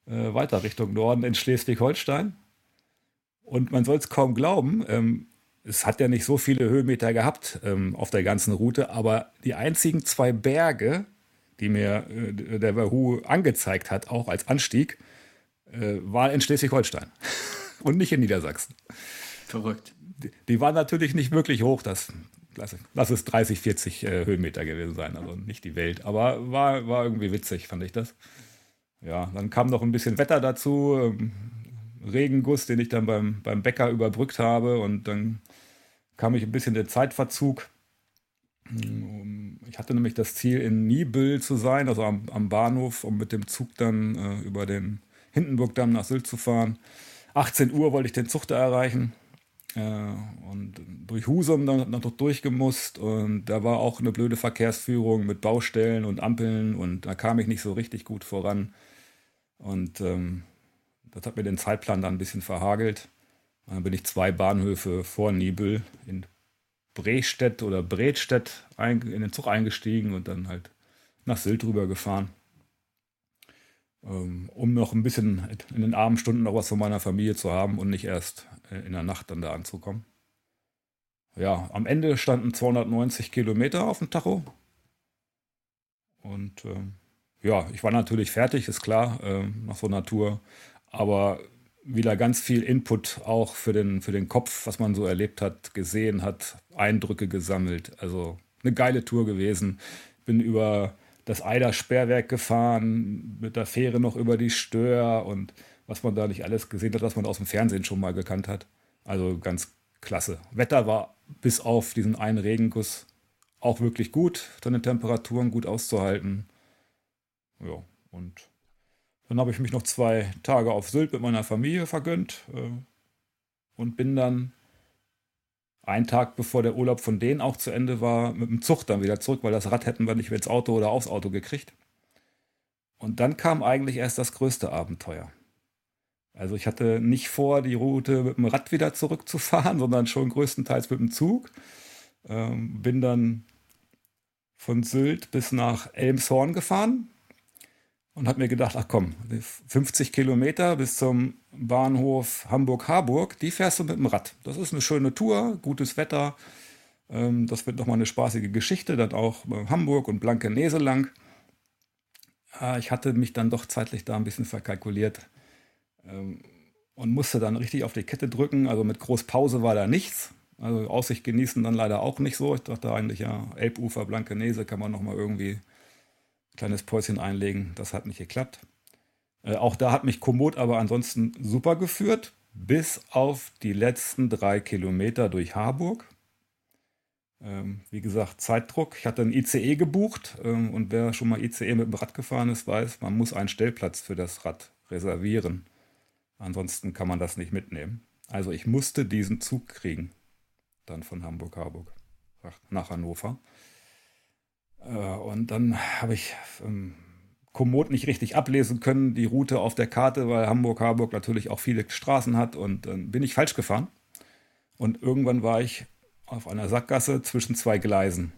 äh, weiter Richtung Norden in Schleswig-Holstein. Und man soll es kaum glauben, ähm, es hat ja nicht so viele Höhenmeter gehabt ähm, auf der ganzen Route, aber die einzigen zwei Berge, die mir äh, der Wahoo angezeigt hat, auch als Anstieg, äh, waren in Schleswig-Holstein [laughs] und nicht in Niedersachsen. Verrückt. Die, die waren natürlich nicht wirklich hoch, das, lass, lass es 30, 40 äh, Höhenmeter gewesen sein, also nicht die Welt, aber war, war irgendwie witzig, fand ich das. Ja, dann kam noch ein bisschen Wetter dazu, ähm, Regenguss, den ich dann beim, beim Bäcker überbrückt habe und dann kam ich ein bisschen der Zeitverzug. Ich hatte nämlich das Ziel, in Nibel zu sein, also am, am Bahnhof, um mit dem Zug dann äh, über den Hindenburgdamm nach Sylt zu fahren. 18 Uhr wollte ich den Zug da erreichen äh, und durch Husum dann noch durchgemusst und da war auch eine blöde Verkehrsführung mit Baustellen und Ampeln und da kam ich nicht so richtig gut voran und ähm, das hat mir den Zeitplan dann ein bisschen verhagelt. Dann bin ich zwei Bahnhöfe vor Nibel in Brestedt oder Bredstedt in den Zug eingestiegen und dann halt nach Sylt rüber gefahren. Ähm, um noch ein bisschen in den Abendstunden noch was von meiner Familie zu haben und nicht erst äh, in der Nacht dann da anzukommen. Ja, am Ende standen 290 Kilometer auf dem Tacho. Und ähm, ja, ich war natürlich fertig, ist klar, äh, nach so einer Tour. Aber wieder ganz viel Input auch für den, für den Kopf, was man so erlebt hat, gesehen hat, Eindrücke gesammelt. Also eine geile Tour gewesen. Bin über das Eider Sperrwerk gefahren, mit der Fähre noch über die Stör und was man da nicht alles gesehen hat, was man aus dem Fernsehen schon mal gekannt hat. Also ganz klasse. Wetter war bis auf diesen einen Regenguss auch wirklich gut, den Temperaturen gut auszuhalten. Ja, und dann habe ich mich noch zwei Tage auf Sylt mit meiner Familie vergönnt äh, und bin dann einen Tag bevor der Urlaub von denen auch zu Ende war, mit dem Zug dann wieder zurück, weil das Rad hätten wir nicht mehr ins Auto oder aufs Auto gekriegt. Und dann kam eigentlich erst das größte Abenteuer. Also ich hatte nicht vor, die Route mit dem Rad wieder zurückzufahren, [laughs] sondern schon größtenteils mit dem Zug. Ähm, bin dann von Sylt bis nach Elmshorn gefahren, und habe mir gedacht, ach komm, 50 Kilometer bis zum Bahnhof Hamburg-Harburg, die fährst du mit dem Rad. Das ist eine schöne Tour, gutes Wetter. Ähm, das wird nochmal eine spaßige Geschichte, dann auch Hamburg und Blankenese lang. Ah, ich hatte mich dann doch zeitlich da ein bisschen verkalkuliert ähm, und musste dann richtig auf die Kette drücken. Also mit Großpause war da nichts. Also Aussicht genießen dann leider auch nicht so. Ich dachte eigentlich, ja, Elbufer, Blankenese kann man nochmal irgendwie kleines Päuschen einlegen. Das hat nicht geklappt. Äh, auch da hat mich Komoot aber ansonsten super geführt, bis auf die letzten drei Kilometer durch Harburg. Ähm, wie gesagt, Zeitdruck. Ich hatte ein ICE gebucht ähm, und wer schon mal ICE mit dem Rad gefahren ist, weiß, man muss einen Stellplatz für das Rad reservieren. Ansonsten kann man das nicht mitnehmen. Also ich musste diesen Zug kriegen. Dann von Hamburg-Harburg nach Hannover. Äh, und dann habe ich ähm, Komoot nicht richtig ablesen können, die Route auf der Karte, weil Hamburg-Harburg natürlich auch viele Straßen hat und dann bin ich falsch gefahren. Und irgendwann war ich auf einer Sackgasse zwischen zwei Gleisen.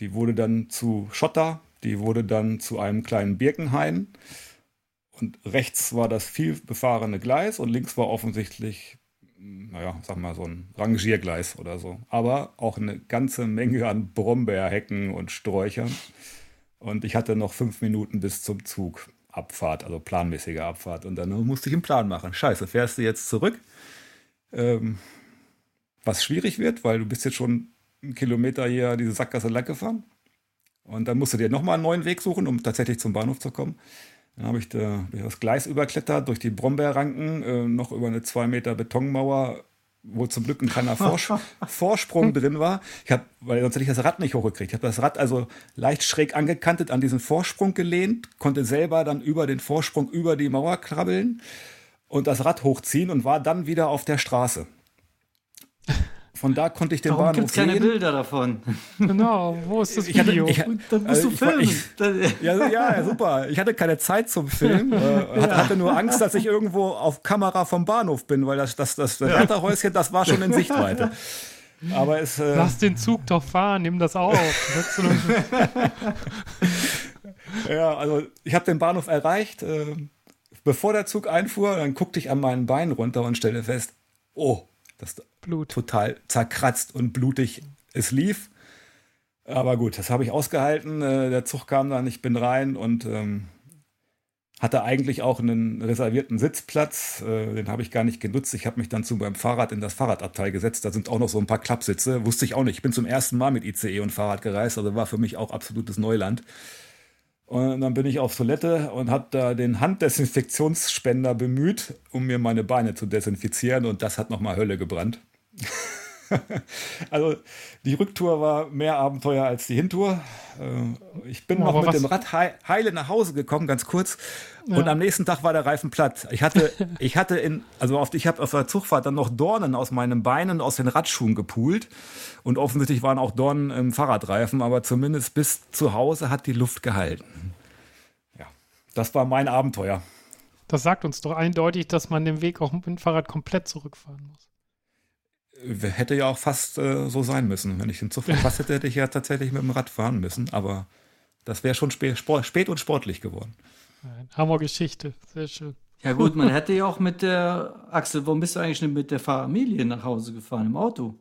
Die wurde dann zu Schotter, die wurde dann zu einem kleinen Birkenhain. Und rechts war das viel befahrene Gleis und links war offensichtlich naja, sag mal, so ein Rangiergleis oder so. Aber auch eine ganze Menge an Brombeerhecken und Sträuchern. Und ich hatte noch fünf Minuten bis zum Zug. Abfahrt, also planmäßige Abfahrt. Und dann musste ich einen Plan machen. Scheiße, fährst du jetzt zurück? Ähm, was schwierig wird, weil du bist jetzt schon einen Kilometer hier diese Sackgasse lang gefahren. Und dann musst du dir nochmal einen neuen Weg suchen, um tatsächlich zum Bahnhof zu kommen. Dann habe ich da, das Gleis überklettert, durch die Brombeerranken, äh, noch über eine zwei Meter Betonmauer, wo zum Glück ein kleiner Vors [laughs] Vorsprung drin war. Ich habe, weil sonst hätte ich das Rad nicht hochgekriegt. Ich habe das Rad also leicht schräg angekantet an diesen Vorsprung gelehnt, konnte selber dann über den Vorsprung über die Mauer krabbeln und das Rad hochziehen und war dann wieder auf der Straße. Von da konnte ich den Warum Bahnhof gibt's keine Bilder davon? [laughs] Genau, wo ist das Video? Ich hatte, ich, dann musst also du filmen. Ich, ja, ja, super. Ich hatte keine Zeit zum Film. Äh, [laughs] hatte, hatte, nur Angst, dass ich irgendwo auf Kamera vom Bahnhof bin, weil das, das, das, das Wärterhäuschen, das war schon in Sichtweite. Aber es, äh, Lass den Zug doch fahren, nimm das auf. [laughs] ja, also ich habe den Bahnhof erreicht. Äh, bevor der Zug einfuhr, dann guckte ich an meinen Beinen runter und stellte fest, oh, das Blut. total zerkratzt und blutig es lief. Aber gut, das habe ich ausgehalten. Äh, der Zug kam dann, ich bin rein und ähm, hatte eigentlich auch einen reservierten Sitzplatz. Äh, den habe ich gar nicht genutzt. Ich habe mich dann zu meinem Fahrrad in das Fahrradabteil gesetzt. Da sind auch noch so ein paar Klappsitze. Wusste ich auch nicht. Ich bin zum ersten Mal mit ICE und Fahrrad gereist, also war für mich auch absolutes Neuland. Und dann bin ich auf Toilette und habe da den Handdesinfektionsspender bemüht, um mir meine Beine zu desinfizieren. Und das hat nochmal Hölle gebrannt. [laughs] also die Rücktour war mehr Abenteuer als die Hintour. Äh, ich bin oh, noch mit was? dem Rad heile nach Hause gekommen, ganz kurz. Ja. Und am nächsten Tag war der Reifen platt. Ich hatte, [laughs] ich hatte in, also auf, ich habe auf der Zugfahrt dann noch Dornen aus meinen Beinen, aus den Radschuhen gepult. Und offensichtlich waren auch Dornen im Fahrradreifen, aber zumindest bis zu Hause hat die Luft gehalten. Ja, das war mein Abenteuer. Das sagt uns doch eindeutig, dass man den Weg auch mit dem Fahrrad komplett zurückfahren muss hätte ja auch fast äh, so sein müssen. Wenn ich den Zug verpasst hätte, hätte ich ja tatsächlich mit dem Rad fahren müssen. Aber das wäre schon spät, spät, und sportlich geworden. Hammer-Geschichte, sehr schön. Ja gut, man hätte ja auch mit der, Axel, warum bist du eigentlich nicht mit der Familie nach Hause gefahren, im Auto?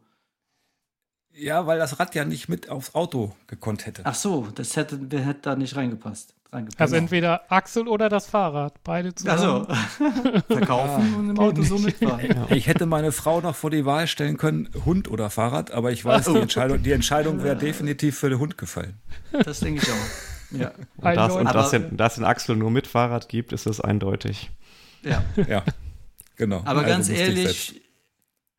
Ja, weil das Rad ja nicht mit aufs Auto gekonnt hätte. Ach so, das hätte, hätte da nicht reingepasst. reingepasst. Also entweder Axel oder das Fahrrad, beide zusammen. Also [laughs] verkaufen ja. und im Auto so mitfahren. Ich hätte meine Frau noch vor die Wahl stellen können, Hund oder Fahrrad, aber ich weiß, die Entscheidung, die Entscheidung wäre definitiv für den Hund gefallen. Das denke ich auch. Ja. Und, das, und dass, den, dass den Axel nur mit Fahrrad gibt, ist es eindeutig. Ja. Ja. Genau. Aber also ganz ehrlich,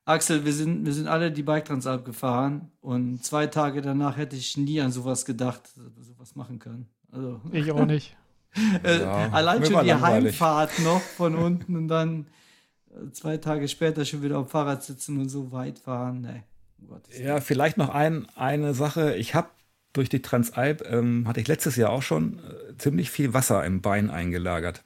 Axel, wir sind, wir sind alle die Bike Transalp gefahren und zwei Tage danach hätte ich nie an sowas gedacht, sowas machen können. Also, ich auch nicht. [laughs] äh, ja, allein schon die langweilig. Heimfahrt noch von unten und dann äh, zwei Tage später schon wieder auf dem Fahrrad sitzen und so weit fahren. Nee. Oh ja, vielleicht noch ein, eine Sache. Ich habe durch die Transalp, ähm, hatte ich letztes Jahr auch schon äh, ziemlich viel Wasser im Bein eingelagert.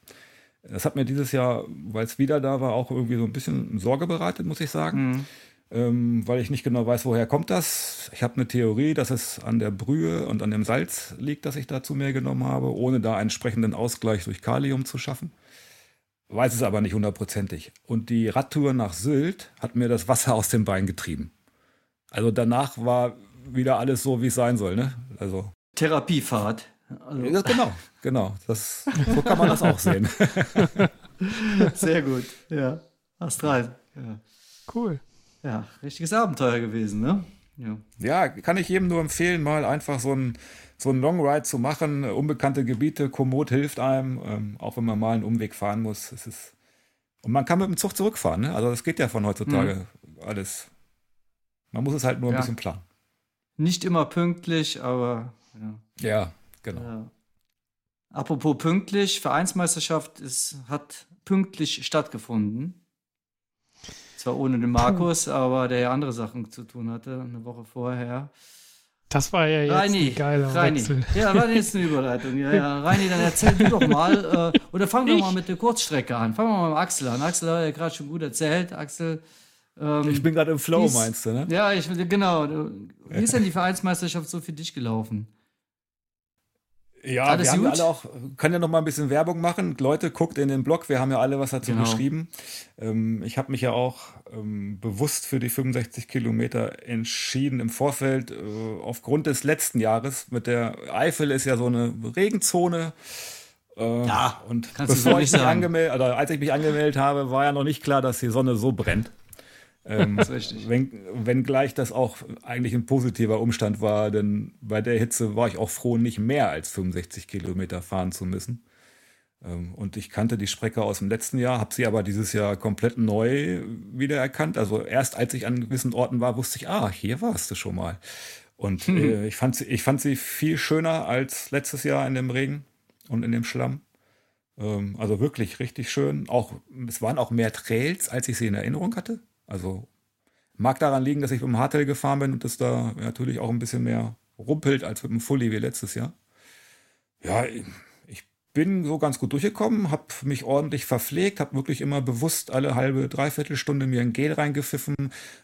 Das hat mir dieses Jahr, weil es wieder da war, auch irgendwie so ein bisschen Sorge bereitet, muss ich sagen. Mhm. Ähm, weil ich nicht genau weiß, woher kommt das. Ich habe eine Theorie, dass es an der Brühe und an dem Salz liegt, das ich da zu mir genommen habe, ohne da einen entsprechenden Ausgleich durch Kalium zu schaffen. Weiß es aber nicht hundertprozentig. Und die Radtour nach Sylt hat mir das Wasser aus dem Bein getrieben. Also danach war wieder alles so, wie es sein soll. Ne? Also Therapiefahrt. Also. Ja, genau, genau. Das, so kann man das auch sehen. [laughs] Sehr gut, ja. Hast rein. Ja. Cool. Ja, richtiges Abenteuer gewesen, ne? Ja. ja, kann ich jedem nur empfehlen, mal einfach so ein, so ein Long Ride zu machen. Unbekannte Gebiete, Komoot hilft einem, ähm, auch wenn man mal einen Umweg fahren muss. Es ist und man kann mit dem Zug zurückfahren, ne? Also das geht ja von heutzutage mhm. alles. Man muss es halt nur ein bisschen planen. Nicht immer pünktlich, aber ja. Ja, Genau. Ja. Apropos pünktlich, Vereinsmeisterschaft ist, hat pünktlich stattgefunden. Zwar ohne den Markus, aber der ja andere Sachen zu tun hatte, eine Woche vorher. Das war ja jetzt Reini, ein geiler Reini. Wechsel. Ja, war jetzt eine Überleitung. Ja, ja. [laughs] Reini, dann erzähl du doch mal. Äh, oder fangen wir mal mit der Kurzstrecke an. Fangen wir mal mit Axel an. Axel hat ja gerade schon gut erzählt. Axel. Ähm, ich bin gerade im Flow, meinst du, ne? Ja, ich, genau. Wie ist denn die Vereinsmeisterschaft so für dich gelaufen? Ja, Alles wir haben ja alle auch, können ja noch mal ein bisschen Werbung machen. Leute, guckt in den Blog, wir haben ja alle was dazu genau. geschrieben. Ähm, ich habe mich ja auch ähm, bewusst für die 65 Kilometer entschieden im Vorfeld, äh, aufgrund des letzten Jahres. Mit der Eifel ist ja so eine Regenzone. Äh, ja, und bevor ich mich angemeldet, oder als ich mich angemeldet habe, war ja noch nicht klar, dass die Sonne so brennt. Ähm, das ist richtig. Wenn, wenngleich das auch eigentlich ein positiver Umstand war, denn bei der Hitze war ich auch froh, nicht mehr als 65 Kilometer fahren zu müssen. Ähm, und ich kannte die Strecke aus dem letzten Jahr, habe sie aber dieses Jahr komplett neu wiedererkannt. Also erst als ich an gewissen Orten war, wusste ich, ah, hier warst du schon mal. Und hm. äh, ich, fand sie, ich fand sie viel schöner als letztes Jahr in dem Regen und in dem Schlamm. Ähm, also wirklich richtig schön. Auch, es waren auch mehr Trails, als ich sie in Erinnerung hatte. Also mag daran liegen, dass ich mit dem Hardtail gefahren bin und das da natürlich auch ein bisschen mehr rumpelt als mit dem Fully wie letztes Jahr. Ja, ich bin so ganz gut durchgekommen, habe mich ordentlich verpflegt, habe wirklich immer bewusst alle halbe, dreiviertel Stunde mir ein Gel reingepfiffen,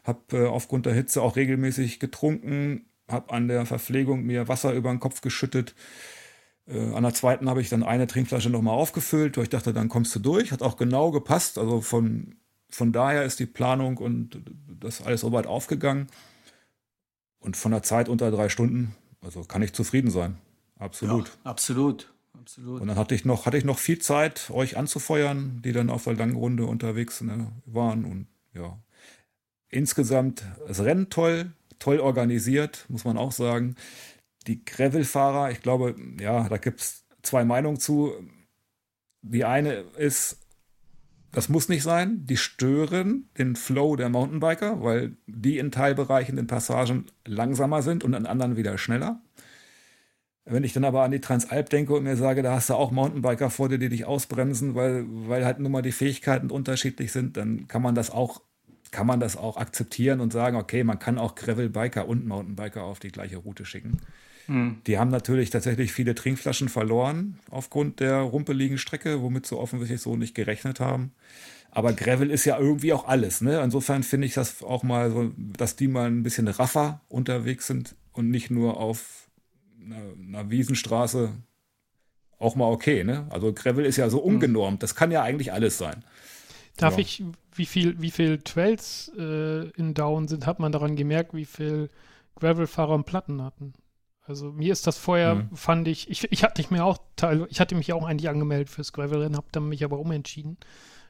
habe äh, aufgrund der Hitze auch regelmäßig getrunken, habe an der Verpflegung mir Wasser über den Kopf geschüttet. Äh, an der zweiten habe ich dann eine Trinkflasche nochmal aufgefüllt, weil ich dachte, dann kommst du durch. Hat auch genau gepasst. Also von von daher ist die Planung und das alles so weit aufgegangen. Und von der Zeit unter drei Stunden, also kann ich zufrieden sein. Absolut. Ja, absolut. Absolut. Und dann hatte ich noch, hatte ich noch viel Zeit, euch anzufeuern, die dann auf der langen Runde unterwegs ne, waren. Und ja, insgesamt das Rennen toll, toll organisiert, muss man auch sagen. Die Gravel-Fahrer, ich glaube, ja, da gibt es zwei Meinungen zu. Die eine ist, das muss nicht sein. Die stören den Flow der Mountainbiker, weil die in Teilbereichen, in Passagen langsamer sind und in anderen wieder schneller. Wenn ich dann aber an die Transalp denke und mir sage, da hast du auch Mountainbiker vor dir, die dich ausbremsen, weil, weil halt nun mal die Fähigkeiten unterschiedlich sind, dann kann man das auch, kann man das auch akzeptieren und sagen, okay, man kann auch Gravelbiker und Mountainbiker auf die gleiche Route schicken. Mhm. Die haben natürlich tatsächlich viele Trinkflaschen verloren aufgrund der rumpeligen Strecke, womit sie offensichtlich so nicht gerechnet haben. Aber Gravel ist ja irgendwie auch alles. Ne? Insofern finde ich das auch mal so, dass die mal ein bisschen raffer unterwegs sind und nicht nur auf einer, einer Wiesenstraße auch mal okay. Ne? Also Gravel ist ja so hm. ungenormt. Das kann ja eigentlich alles sein. Darf ja. ich, wie viel, wie viel Trails äh, in Down sind, hat man daran gemerkt, wie viel Gravelfahrer und Platten hatten. Also mir ist das vorher, mhm. fand ich, ich, ich hatte mich auch teil, ich hatte mich auch eigentlich angemeldet fürs Gravelrennen, habe dann mich aber umentschieden.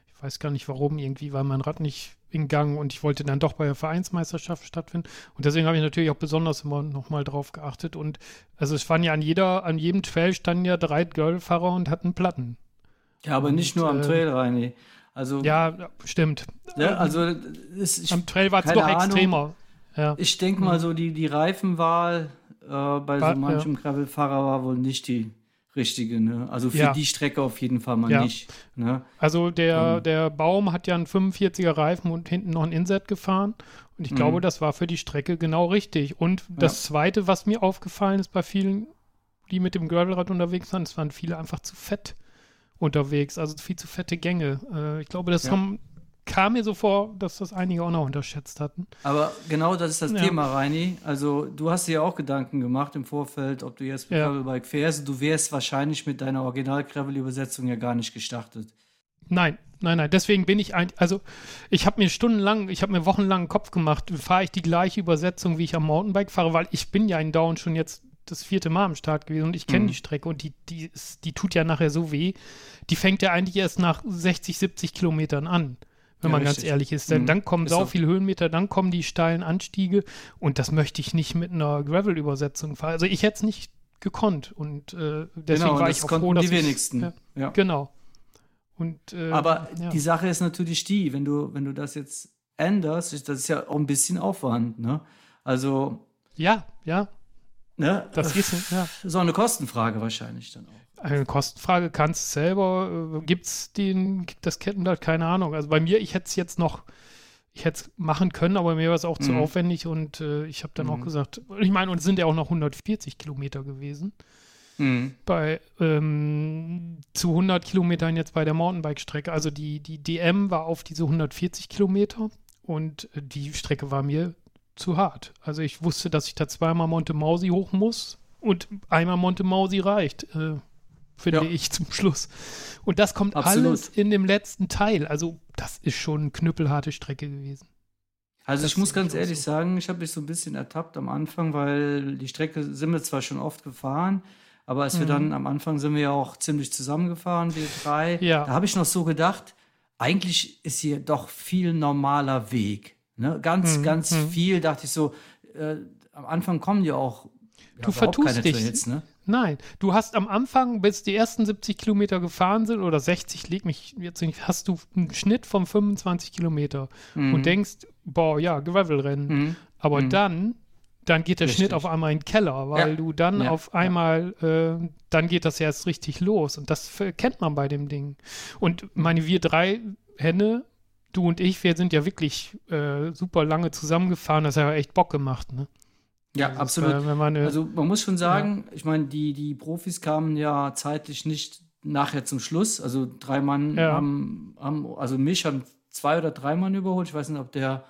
Ich weiß gar nicht warum, irgendwie war mein Rad nicht in Gang und ich wollte dann doch bei der Vereinsmeisterschaft stattfinden. Und deswegen habe ich natürlich auch besonders immer nochmal drauf geachtet. Und also es waren ja an jeder, an jedem Trail standen ja drei Girlfahrer und hatten Platten. Ja, aber und, nicht nur am äh, Trail, Reini. Also, ja, stimmt. Ja, also ist, am Trail war es doch extremer. Ja. Ich denke mal mhm. so, die, die Reifenwahl äh, bei war, so manchem ja. Gravelfahrer war wohl nicht die richtige. Ne? Also für ja. die Strecke auf jeden Fall mal ja. nicht. Ne? Also der, ähm. der Baum hat ja einen 45er Reifen und hinten noch ein Inset gefahren. Und ich mhm. glaube, das war für die Strecke genau richtig. Und das Zweite, was mir aufgefallen ist bei vielen, die mit dem Gravelrad unterwegs waren, es waren viele einfach zu fett unterwegs. Also viel zu fette Gänge. Äh, ich glaube, das haben kam mir so vor, dass das einige auch noch unterschätzt hatten. Aber genau das ist das ja. Thema, Reini. Also du hast dir ja auch Gedanken gemacht im Vorfeld, ob du jetzt mit ja. Gravelbike fährst. Du wärst wahrscheinlich mit deiner Original-Gravel-Übersetzung ja gar nicht gestartet. Nein, nein, nein. Deswegen bin ich ein, also ich habe mir stundenlang, ich habe mir wochenlang einen Kopf gemacht, fahre ich die gleiche Übersetzung, wie ich am Mountainbike fahre, weil ich bin ja in Down schon jetzt das vierte Mal am Start gewesen und ich kenne mhm. die Strecke und die, die, ist, die tut ja nachher so weh. Die fängt ja eigentlich erst nach 60, 70 Kilometern an wenn ja, man richtig. ganz ehrlich ist. Denn mhm. dann kommen sau viel Höhenmeter, dann kommen die steilen Anstiege und das möchte ich nicht mit einer Gravel-Übersetzung fahren. Also ich hätte es nicht gekonnt und äh, deswegen genau, war ich auch froh, dass die wenigsten. Ja, ja. Genau. Und, äh, Aber die Sache ist natürlich die, wenn du, wenn du das jetzt änderst, das ist ja auch ein bisschen Aufwand, ne? Also. Ja, ja. Ne? Das ist ja. so eine Kostenfrage wahrscheinlich dann auch. Eine Kostenfrage, kannst du selber, äh, gibt es das Kettenblatt? Keine Ahnung. Also bei mir, ich hätte es jetzt noch, ich hätte es machen können, aber mir war es auch mhm. zu aufwendig und äh, ich habe dann mhm. auch gesagt, ich meine, und es sind ja auch noch 140 Kilometer gewesen. Mhm. Bei ähm, zu 100 Kilometern jetzt bei der Mountainbike-Strecke. Also die, die DM war auf diese 140 Kilometer und äh, die Strecke war mir zu hart. Also ich wusste, dass ich da zweimal Monte Mausi hoch muss und einmal Monte Mausi reicht. Äh, finde ja. ich zum Schluss. Und das kommt Absolut. alles in dem letzten Teil. Also, das ist schon eine knüppelharte Strecke gewesen. Also das ich muss ganz ehrlich so. sagen, ich habe mich so ein bisschen ertappt am Anfang, weil die Strecke sind wir zwar schon oft gefahren, aber als mhm. wir dann am Anfang sind wir ja auch ziemlich zusammengefahren, wir drei. Ja. Da habe ich noch so gedacht, eigentlich ist hier doch viel normaler Weg. Ne? Ganz, mhm. ganz mhm. viel dachte ich so, äh, am Anfang kommen ja auch ja, du vertust dich. Trails, ne? Nein, du hast am Anfang, bis die ersten 70 Kilometer gefahren sind oder 60, leg mich jetzt nicht, hast du einen Schnitt von 25 Kilometer mhm. und denkst, boah, ja, Gravelrennen. Mhm. Aber mhm. dann, dann geht der richtig. Schnitt auf einmal in den Keller, weil ja. du dann ja. auf einmal, ja. äh, dann geht das erst richtig los und das kennt man bei dem Ding. Und meine, wir drei Hände, du und ich, wir sind ja wirklich äh, super lange zusammengefahren, das hat ja echt Bock gemacht, ne? Ja, also absolut. War, man, also man muss schon sagen, ja. ich meine, die, die Profis kamen ja zeitlich nicht nachher zum Schluss. Also drei Mann ja. haben, haben, also mich haben zwei oder drei Mann überholt. Ich weiß nicht, ob der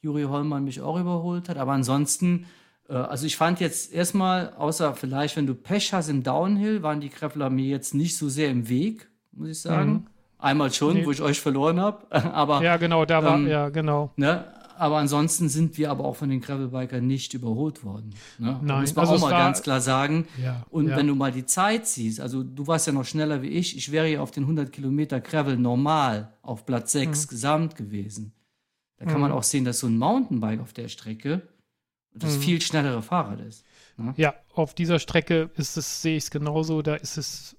Juri Hollmann mich auch überholt hat, aber ansonsten, äh, also ich fand jetzt erstmal, außer vielleicht, wenn du Pech hast im Downhill, waren die Kreffler mir jetzt nicht so sehr im Weg, muss ich sagen. Mhm. Einmal schon, nee. wo ich euch verloren habe. [laughs] aber ja, genau, da war, ähm, ja, genau. Ne? Aber ansonsten sind wir aber auch von den Gravelbikern nicht überholt worden. Ne? Nein, muss man also auch mal ganz klar sagen. Ja, und ja. wenn du mal die Zeit siehst, also du warst ja noch schneller wie ich, ich wäre ja auf den 100 Kilometer Gravel normal auf Platz 6 mhm. gesamt gewesen. Da kann mhm. man auch sehen, dass so ein Mountainbike auf der Strecke das mhm. viel schnellere Fahrrad ist. Ne? Ja, auf dieser Strecke ist es, sehe ich es genauso, da ist es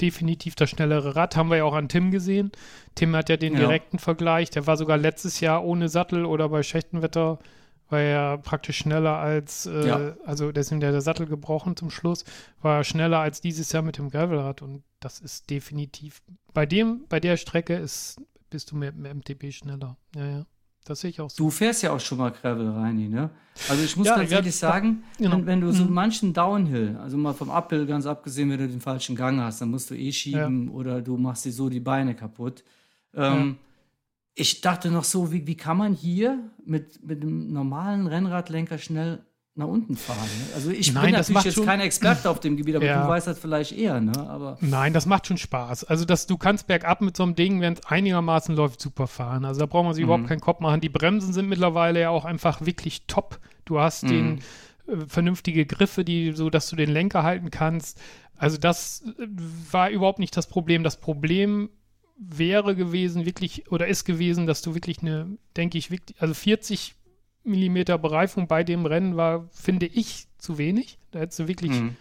definitiv das schnellere Rad. Haben wir ja auch an Tim gesehen. Tim hat ja den ja. direkten Vergleich. Der war sogar letztes Jahr ohne Sattel oder bei schlechtem Wetter war er praktisch schneller als, äh, ja. also deswegen der, der Sattel gebrochen zum Schluss, war er schneller als dieses Jahr mit dem Gravelrad und das ist definitiv, bei dem, bei der Strecke ist, bist du mit dem MTB schneller. Ja, ja. Das sehe ich auch so. Du fährst ja auch schon mal Gravel, Reini, ne? Also ich muss ja, ganz ehrlich sagen, genau. wenn, wenn, du so mhm. manchen Downhill, also mal vom Uphill ganz abgesehen, wenn du den falschen Gang hast, dann musst du eh schieben ja. oder du machst dir so die Beine kaputt. Ähm, ja. Ich dachte noch so, wie, wie kann man hier mit, mit einem normalen Rennradlenker schnell nach unten fahren. Ne? Also ich Nein, bin natürlich jetzt kein Experte auf dem Gebiet, aber ja. du weißt das vielleicht eher, ne? Aber Nein, das macht schon Spaß. Also dass du kannst bergab mit so einem Ding, wenn es einigermaßen läuft, super fahren. Also da braucht man sich mhm. überhaupt keinen Kopf machen. Die Bremsen sind mittlerweile ja auch einfach wirklich top. Du hast mhm. den äh, vernünftige Griffe, die, so dass du den Lenker halten kannst. Also das äh, war überhaupt nicht das Problem. Das Problem wäre gewesen, wirklich, oder ist gewesen, dass du wirklich eine, denke ich, wirklich, also 40 Millimeter Bereifung bei dem Rennen war, finde ich, zu wenig. Da hättest du wirklich mhm.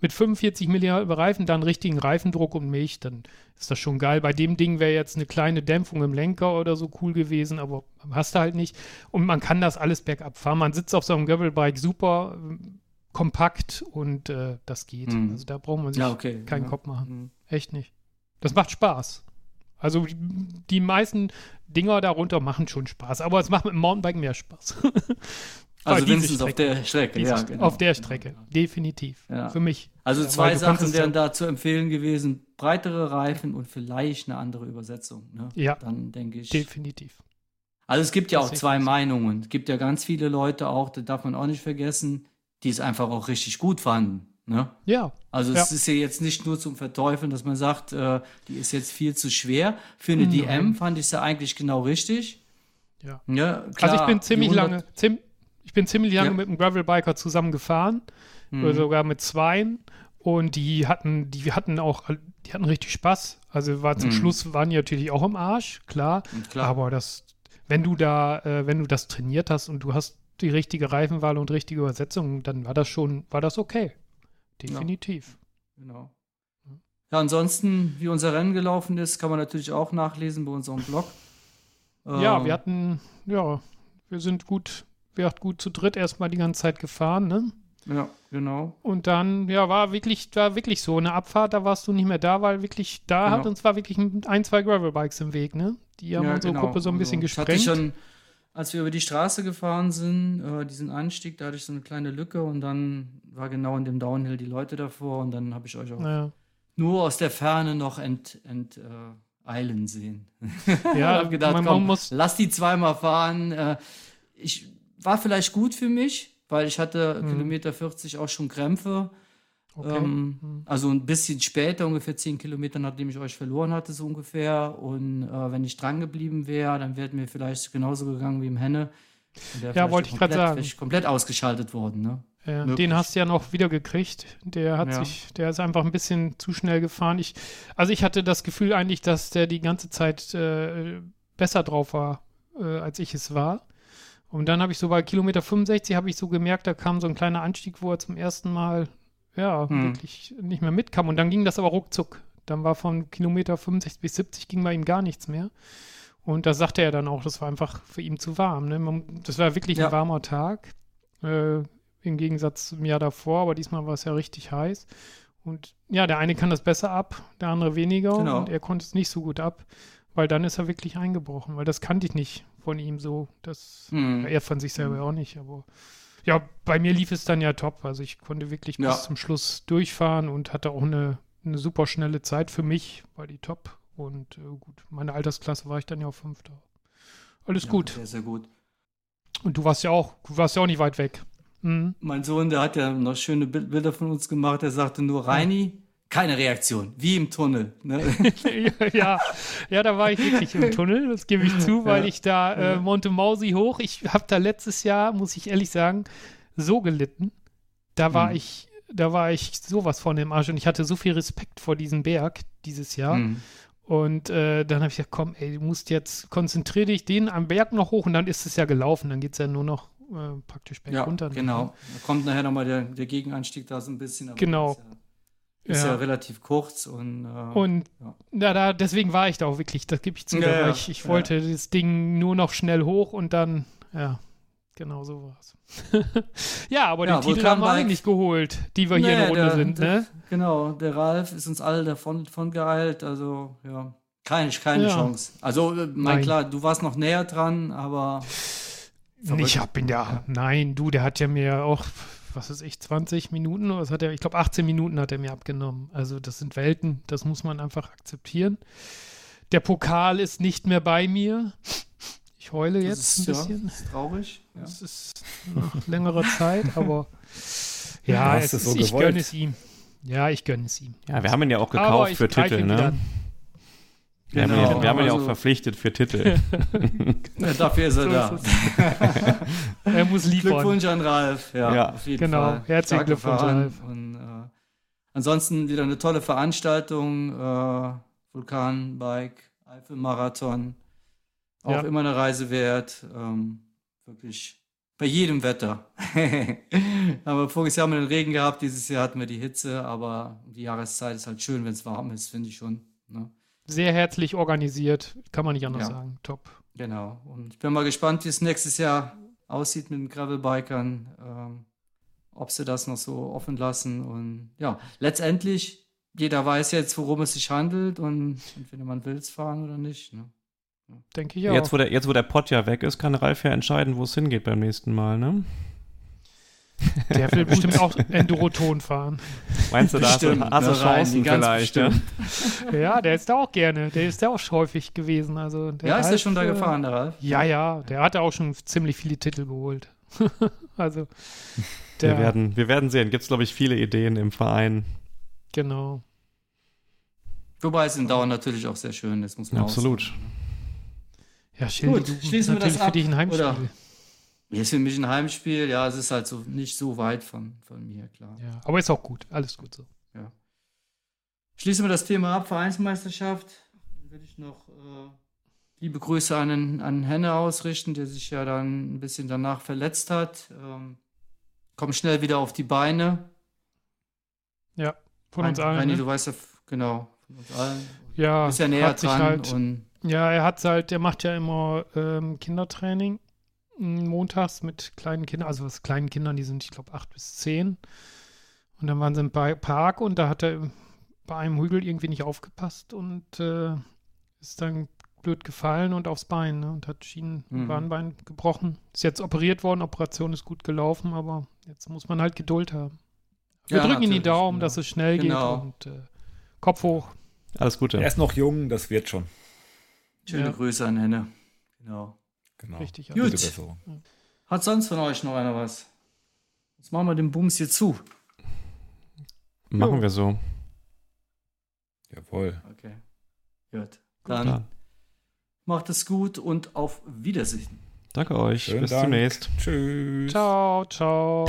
mit 45 Millimeter Reifen dann richtigen Reifendruck und Milch, dann ist das schon geil. Bei dem Ding wäre jetzt eine kleine Dämpfung im Lenker oder so cool gewesen, aber hast du halt nicht. Und man kann das alles bergab fahren. Man sitzt auf so einem Gravelbike super äh, kompakt und äh, das geht. Mhm. Also da braucht man sich ja, okay. keinen ja. Kopf machen. Mhm. Echt nicht. Das macht Spaß. Also die meisten Dinger darunter machen schon Spaß, aber es macht mit dem Mountainbike mehr Spaß. [laughs] also wenigstens auf der Strecke, ja. Genau. Auf der Strecke, genau. definitiv. Ja. Für mich. Also zwei Sachen wären da zu empfehlen gewesen: breitere Reifen und vielleicht eine andere Übersetzung. Ne? Ja. Dann denke ich. Definitiv. Also es gibt ja auch zwei Meinungen. Es gibt ja ganz viele Leute auch, das darf man auch nicht vergessen, die es einfach auch richtig gut fanden. Ne? Ja. Also ja. es ist ja jetzt nicht nur zum Verteufeln, dass man sagt, äh, die ist jetzt viel zu schwer. Für eine mhm. DM fand ich sie eigentlich genau richtig. Ja. ja klar, also ich bin ziemlich lange, zim, ich bin ziemlich lange mit einem Gravelbiker zusammen gefahren, mhm. oder sogar mit zweien. Und die hatten, die hatten auch, die hatten richtig Spaß. Also war zum mhm. Schluss waren die natürlich auch im Arsch, klar. klar. Aber das, wenn du da, äh, wenn du das trainiert hast und du hast die richtige Reifenwahl und richtige Übersetzung, dann war das schon, war das okay. Definitiv. Genau. Ja, ansonsten, wie unser Rennen gelaufen ist, kann man natürlich auch nachlesen bei unserem Blog. Ja, ähm, wir hatten, ja, wir sind gut, wir hatten gut zu dritt erstmal die ganze Zeit gefahren, ne? Ja, genau. Und dann, ja, war wirklich, war wirklich so eine Abfahrt, da warst du nicht mehr da, weil wirklich, da genau. hat uns war wirklich ein, zwei Gravelbikes im Weg, ne? Die haben ja, unsere genau. Gruppe so ein bisschen also, gesprengt. Ich hatte schon, als wir über die Straße gefahren sind, äh, diesen Anstieg, da hatte ich so eine kleine Lücke und dann war genau in dem Downhill die Leute davor und dann habe ich euch auch ja. nur aus der Ferne noch ent, ent äh, eilen sehen. Ja, [laughs] habe gedacht, komm, muss lass die zweimal fahren. Äh, ich war vielleicht gut für mich, weil ich hatte mhm. Kilometer 40 auch schon Krämpfe. Okay. Ähm, mhm. Also ein bisschen später, ungefähr 10 Kilometer, nachdem ich euch verloren hatte, so ungefähr. Und äh, wenn ich dran geblieben wäre, dann wäre mir vielleicht genauso gegangen wie im Henne. Ja, wollte ich gerade sagen. Komplett ausgeschaltet worden, ne? Ja, den hast du ja noch wieder gekriegt. Der hat ja. sich, der ist einfach ein bisschen zu schnell gefahren. Ich, also ich hatte das Gefühl eigentlich, dass der die ganze Zeit äh, besser drauf war, äh, als ich es war. Und dann habe ich so bei Kilometer 65 habe ich so gemerkt, da kam so ein kleiner Anstieg, wo er zum ersten Mal ja hm. wirklich nicht mehr mitkam. Und dann ging das aber ruckzuck. Dann war von Kilometer 65 bis 70 ging bei ihm gar nichts mehr. Und da sagte er dann auch, das war einfach für ihn zu warm. Ne? das war wirklich ja. ein warmer Tag. Äh, Im Gegensatz zum Jahr davor, aber diesmal war es ja richtig heiß. Und ja, der eine kann das besser ab, der andere weniger. Genau. Und er konnte es nicht so gut ab, weil dann ist er wirklich eingebrochen, weil das kannte ich nicht von ihm so. Das hm. er von sich selber hm. auch nicht, aber ja, bei mir lief es dann ja top. Also ich konnte wirklich ja. bis zum Schluss durchfahren und hatte auch eine, eine super schnelle Zeit für mich, war die top. Und äh, gut, meine Altersklasse war ich dann ja auf Fünfter. Alles ja, gut. Sehr, sehr gut. Und du warst ja auch, du warst ja auch nicht weit weg. Mhm. Mein Sohn, der hat ja noch schöne Bilder von uns gemacht. Der sagte nur, Reini, keine Reaktion, wie im Tunnel. Ne? [laughs] ja, ja, da war ich wirklich im Tunnel, das gebe ich zu, weil ja. ich da äh, Monte Mausi hoch, ich habe da letztes Jahr, muss ich ehrlich sagen, so gelitten. Da war mhm. ich, da war ich sowas von im Arsch und ich hatte so viel Respekt vor diesem Berg dieses Jahr. Mhm. Und äh, dann habe ich gesagt, komm, ey, du musst jetzt, konzentrier dich den am Berg noch hoch und dann ist es ja gelaufen, dann geht es ja nur noch äh, praktisch berg ja, runter. genau. Da kommt nachher nochmal der, der Gegenanstieg da so ein bisschen. genau. Ist ja. ja, relativ kurz und, äh, und ja. Na, da, deswegen war ich da auch wirklich, das gebe ich zu. Ja, ich, ich wollte das Ding nur noch schnell hoch und dann, ja, genau so war es. [laughs] ja, aber den Titel haben wir nicht geholt, die wir nee, hier in der Runde der, sind, der, ne? Genau, der Ralf ist uns alle davon, davon geeilt, also ja, keine, keine Chance. Also, äh, mein klar, du warst noch näher dran, aber. Ich hab ihn ja, nein, du, der hat ja mir auch was weiß ich, 20 Minuten oder was hat er, ich glaube 18 Minuten hat er mir abgenommen. Also das sind Welten, das muss man einfach akzeptieren. Der Pokal ist nicht mehr bei mir. Ich heule jetzt ist, ein bisschen. Ja, ist traurig. Ja. Das ist nach längerer Zeit, aber [laughs] ja, es ist, so ich gönne es ihm. Ja, ich gönne es ihm. Ja, wir haben ihn ja auch gekauft für Titel, ne? Wir genau. haben ihn, wir haben ihn ja auch also verpflichtet für Titel. [laughs] ja, dafür ist er so da. Ist er muss liefern. Glückwunsch an Ralf. Ja, ja. genau. Fall. Herzlichen Glückwunsch, Ralf. Und, äh, ansonsten wieder eine tolle Veranstaltung. Äh, Vulkanbike, Eifelmarathon. Auch ja. immer eine Reise wert. Ähm, wirklich bei jedem Wetter. [laughs] aber voriges Jahr haben wir den Regen gehabt, dieses Jahr hatten wir die Hitze, aber die Jahreszeit ist halt schön, wenn es warm ist, finde ich schon. Ne? Sehr herzlich organisiert, kann man nicht anders ja. sagen. Top. Genau. Und ich bin mal gespannt, wie es nächstes Jahr aussieht mit den Gravelbikern. Ähm, ob sie das noch so offen lassen. Und ja, letztendlich, jeder weiß jetzt, worum es sich handelt und entweder man will es fahren oder nicht. Ne? Denke ich auch. Jetzt wo, der, jetzt, wo der Pott ja weg ist, kann Ralf ja entscheiden, wo es hingeht beim nächsten Mal, ne? Der will [laughs] bestimmt auch Enduroton fahren. Meinst du, da hast du, hast du Chancen vielleicht? Ja? [laughs] ja, der ist da auch gerne. Der ist da auch häufig gewesen. Also ja, ist der schon da gefahren, der Ralf? Ja, ja. Der hatte auch schon ziemlich viele Titel geholt. [laughs] also, wir, werden, wir werden sehen. Gibt es, glaube ich, viele Ideen im Verein. Genau. Wobei es in Dauer natürlich auch sehr schön ist, muss man Absolut. Sagen. Ja, Schilde, Gut, schließen wir das ab. für dich ein Heimspiel. Oder? Ist für mich ein Heimspiel. Ja, es ist halt so nicht so weit von, von mir, klar. Ja, aber ist auch gut. Alles gut so. Ja. Schließen wir das Thema ab, Vereinsmeisterschaft. Dann würde ich noch äh, liebe Grüße an, an Henne ausrichten, der sich ja dann ein bisschen danach verletzt hat. Ähm, komm schnell wieder auf die Beine. Ja, von uns allen. Reini, ne? du weißt ja, genau, von uns allen. Ja, ist ja näher dran halt, ja, er hat halt, der macht ja immer ähm, Kindertraining montags mit kleinen Kindern, also was kleinen Kindern, die sind, ich glaube, acht bis zehn. Und dann waren sie im Park und da hat er bei einem Hügel irgendwie nicht aufgepasst und äh, ist dann blöd gefallen und aufs Bein ne, und hat Schienenbahnbein mhm. gebrochen. Ist jetzt operiert worden, Operation ist gut gelaufen, aber jetzt muss man halt Geduld haben. Wir ja, drücken in die Daumen, genau. dass es schnell genau. geht und äh, Kopf hoch. Alles Gute. Er ist noch jung, das wird schon. Schöne ja. Grüße an Henne. Genau. Genau. Richtig. Gut. Hat sonst von euch noch einer was? Jetzt machen wir den Bums hier zu. Machen jo. wir so. Jawohl. Okay. Gut. Dann Klar. macht es gut und auf Wiedersehen. Danke euch. Schönen Bis Dank. demnächst. Tschüss. Ciao, ciao.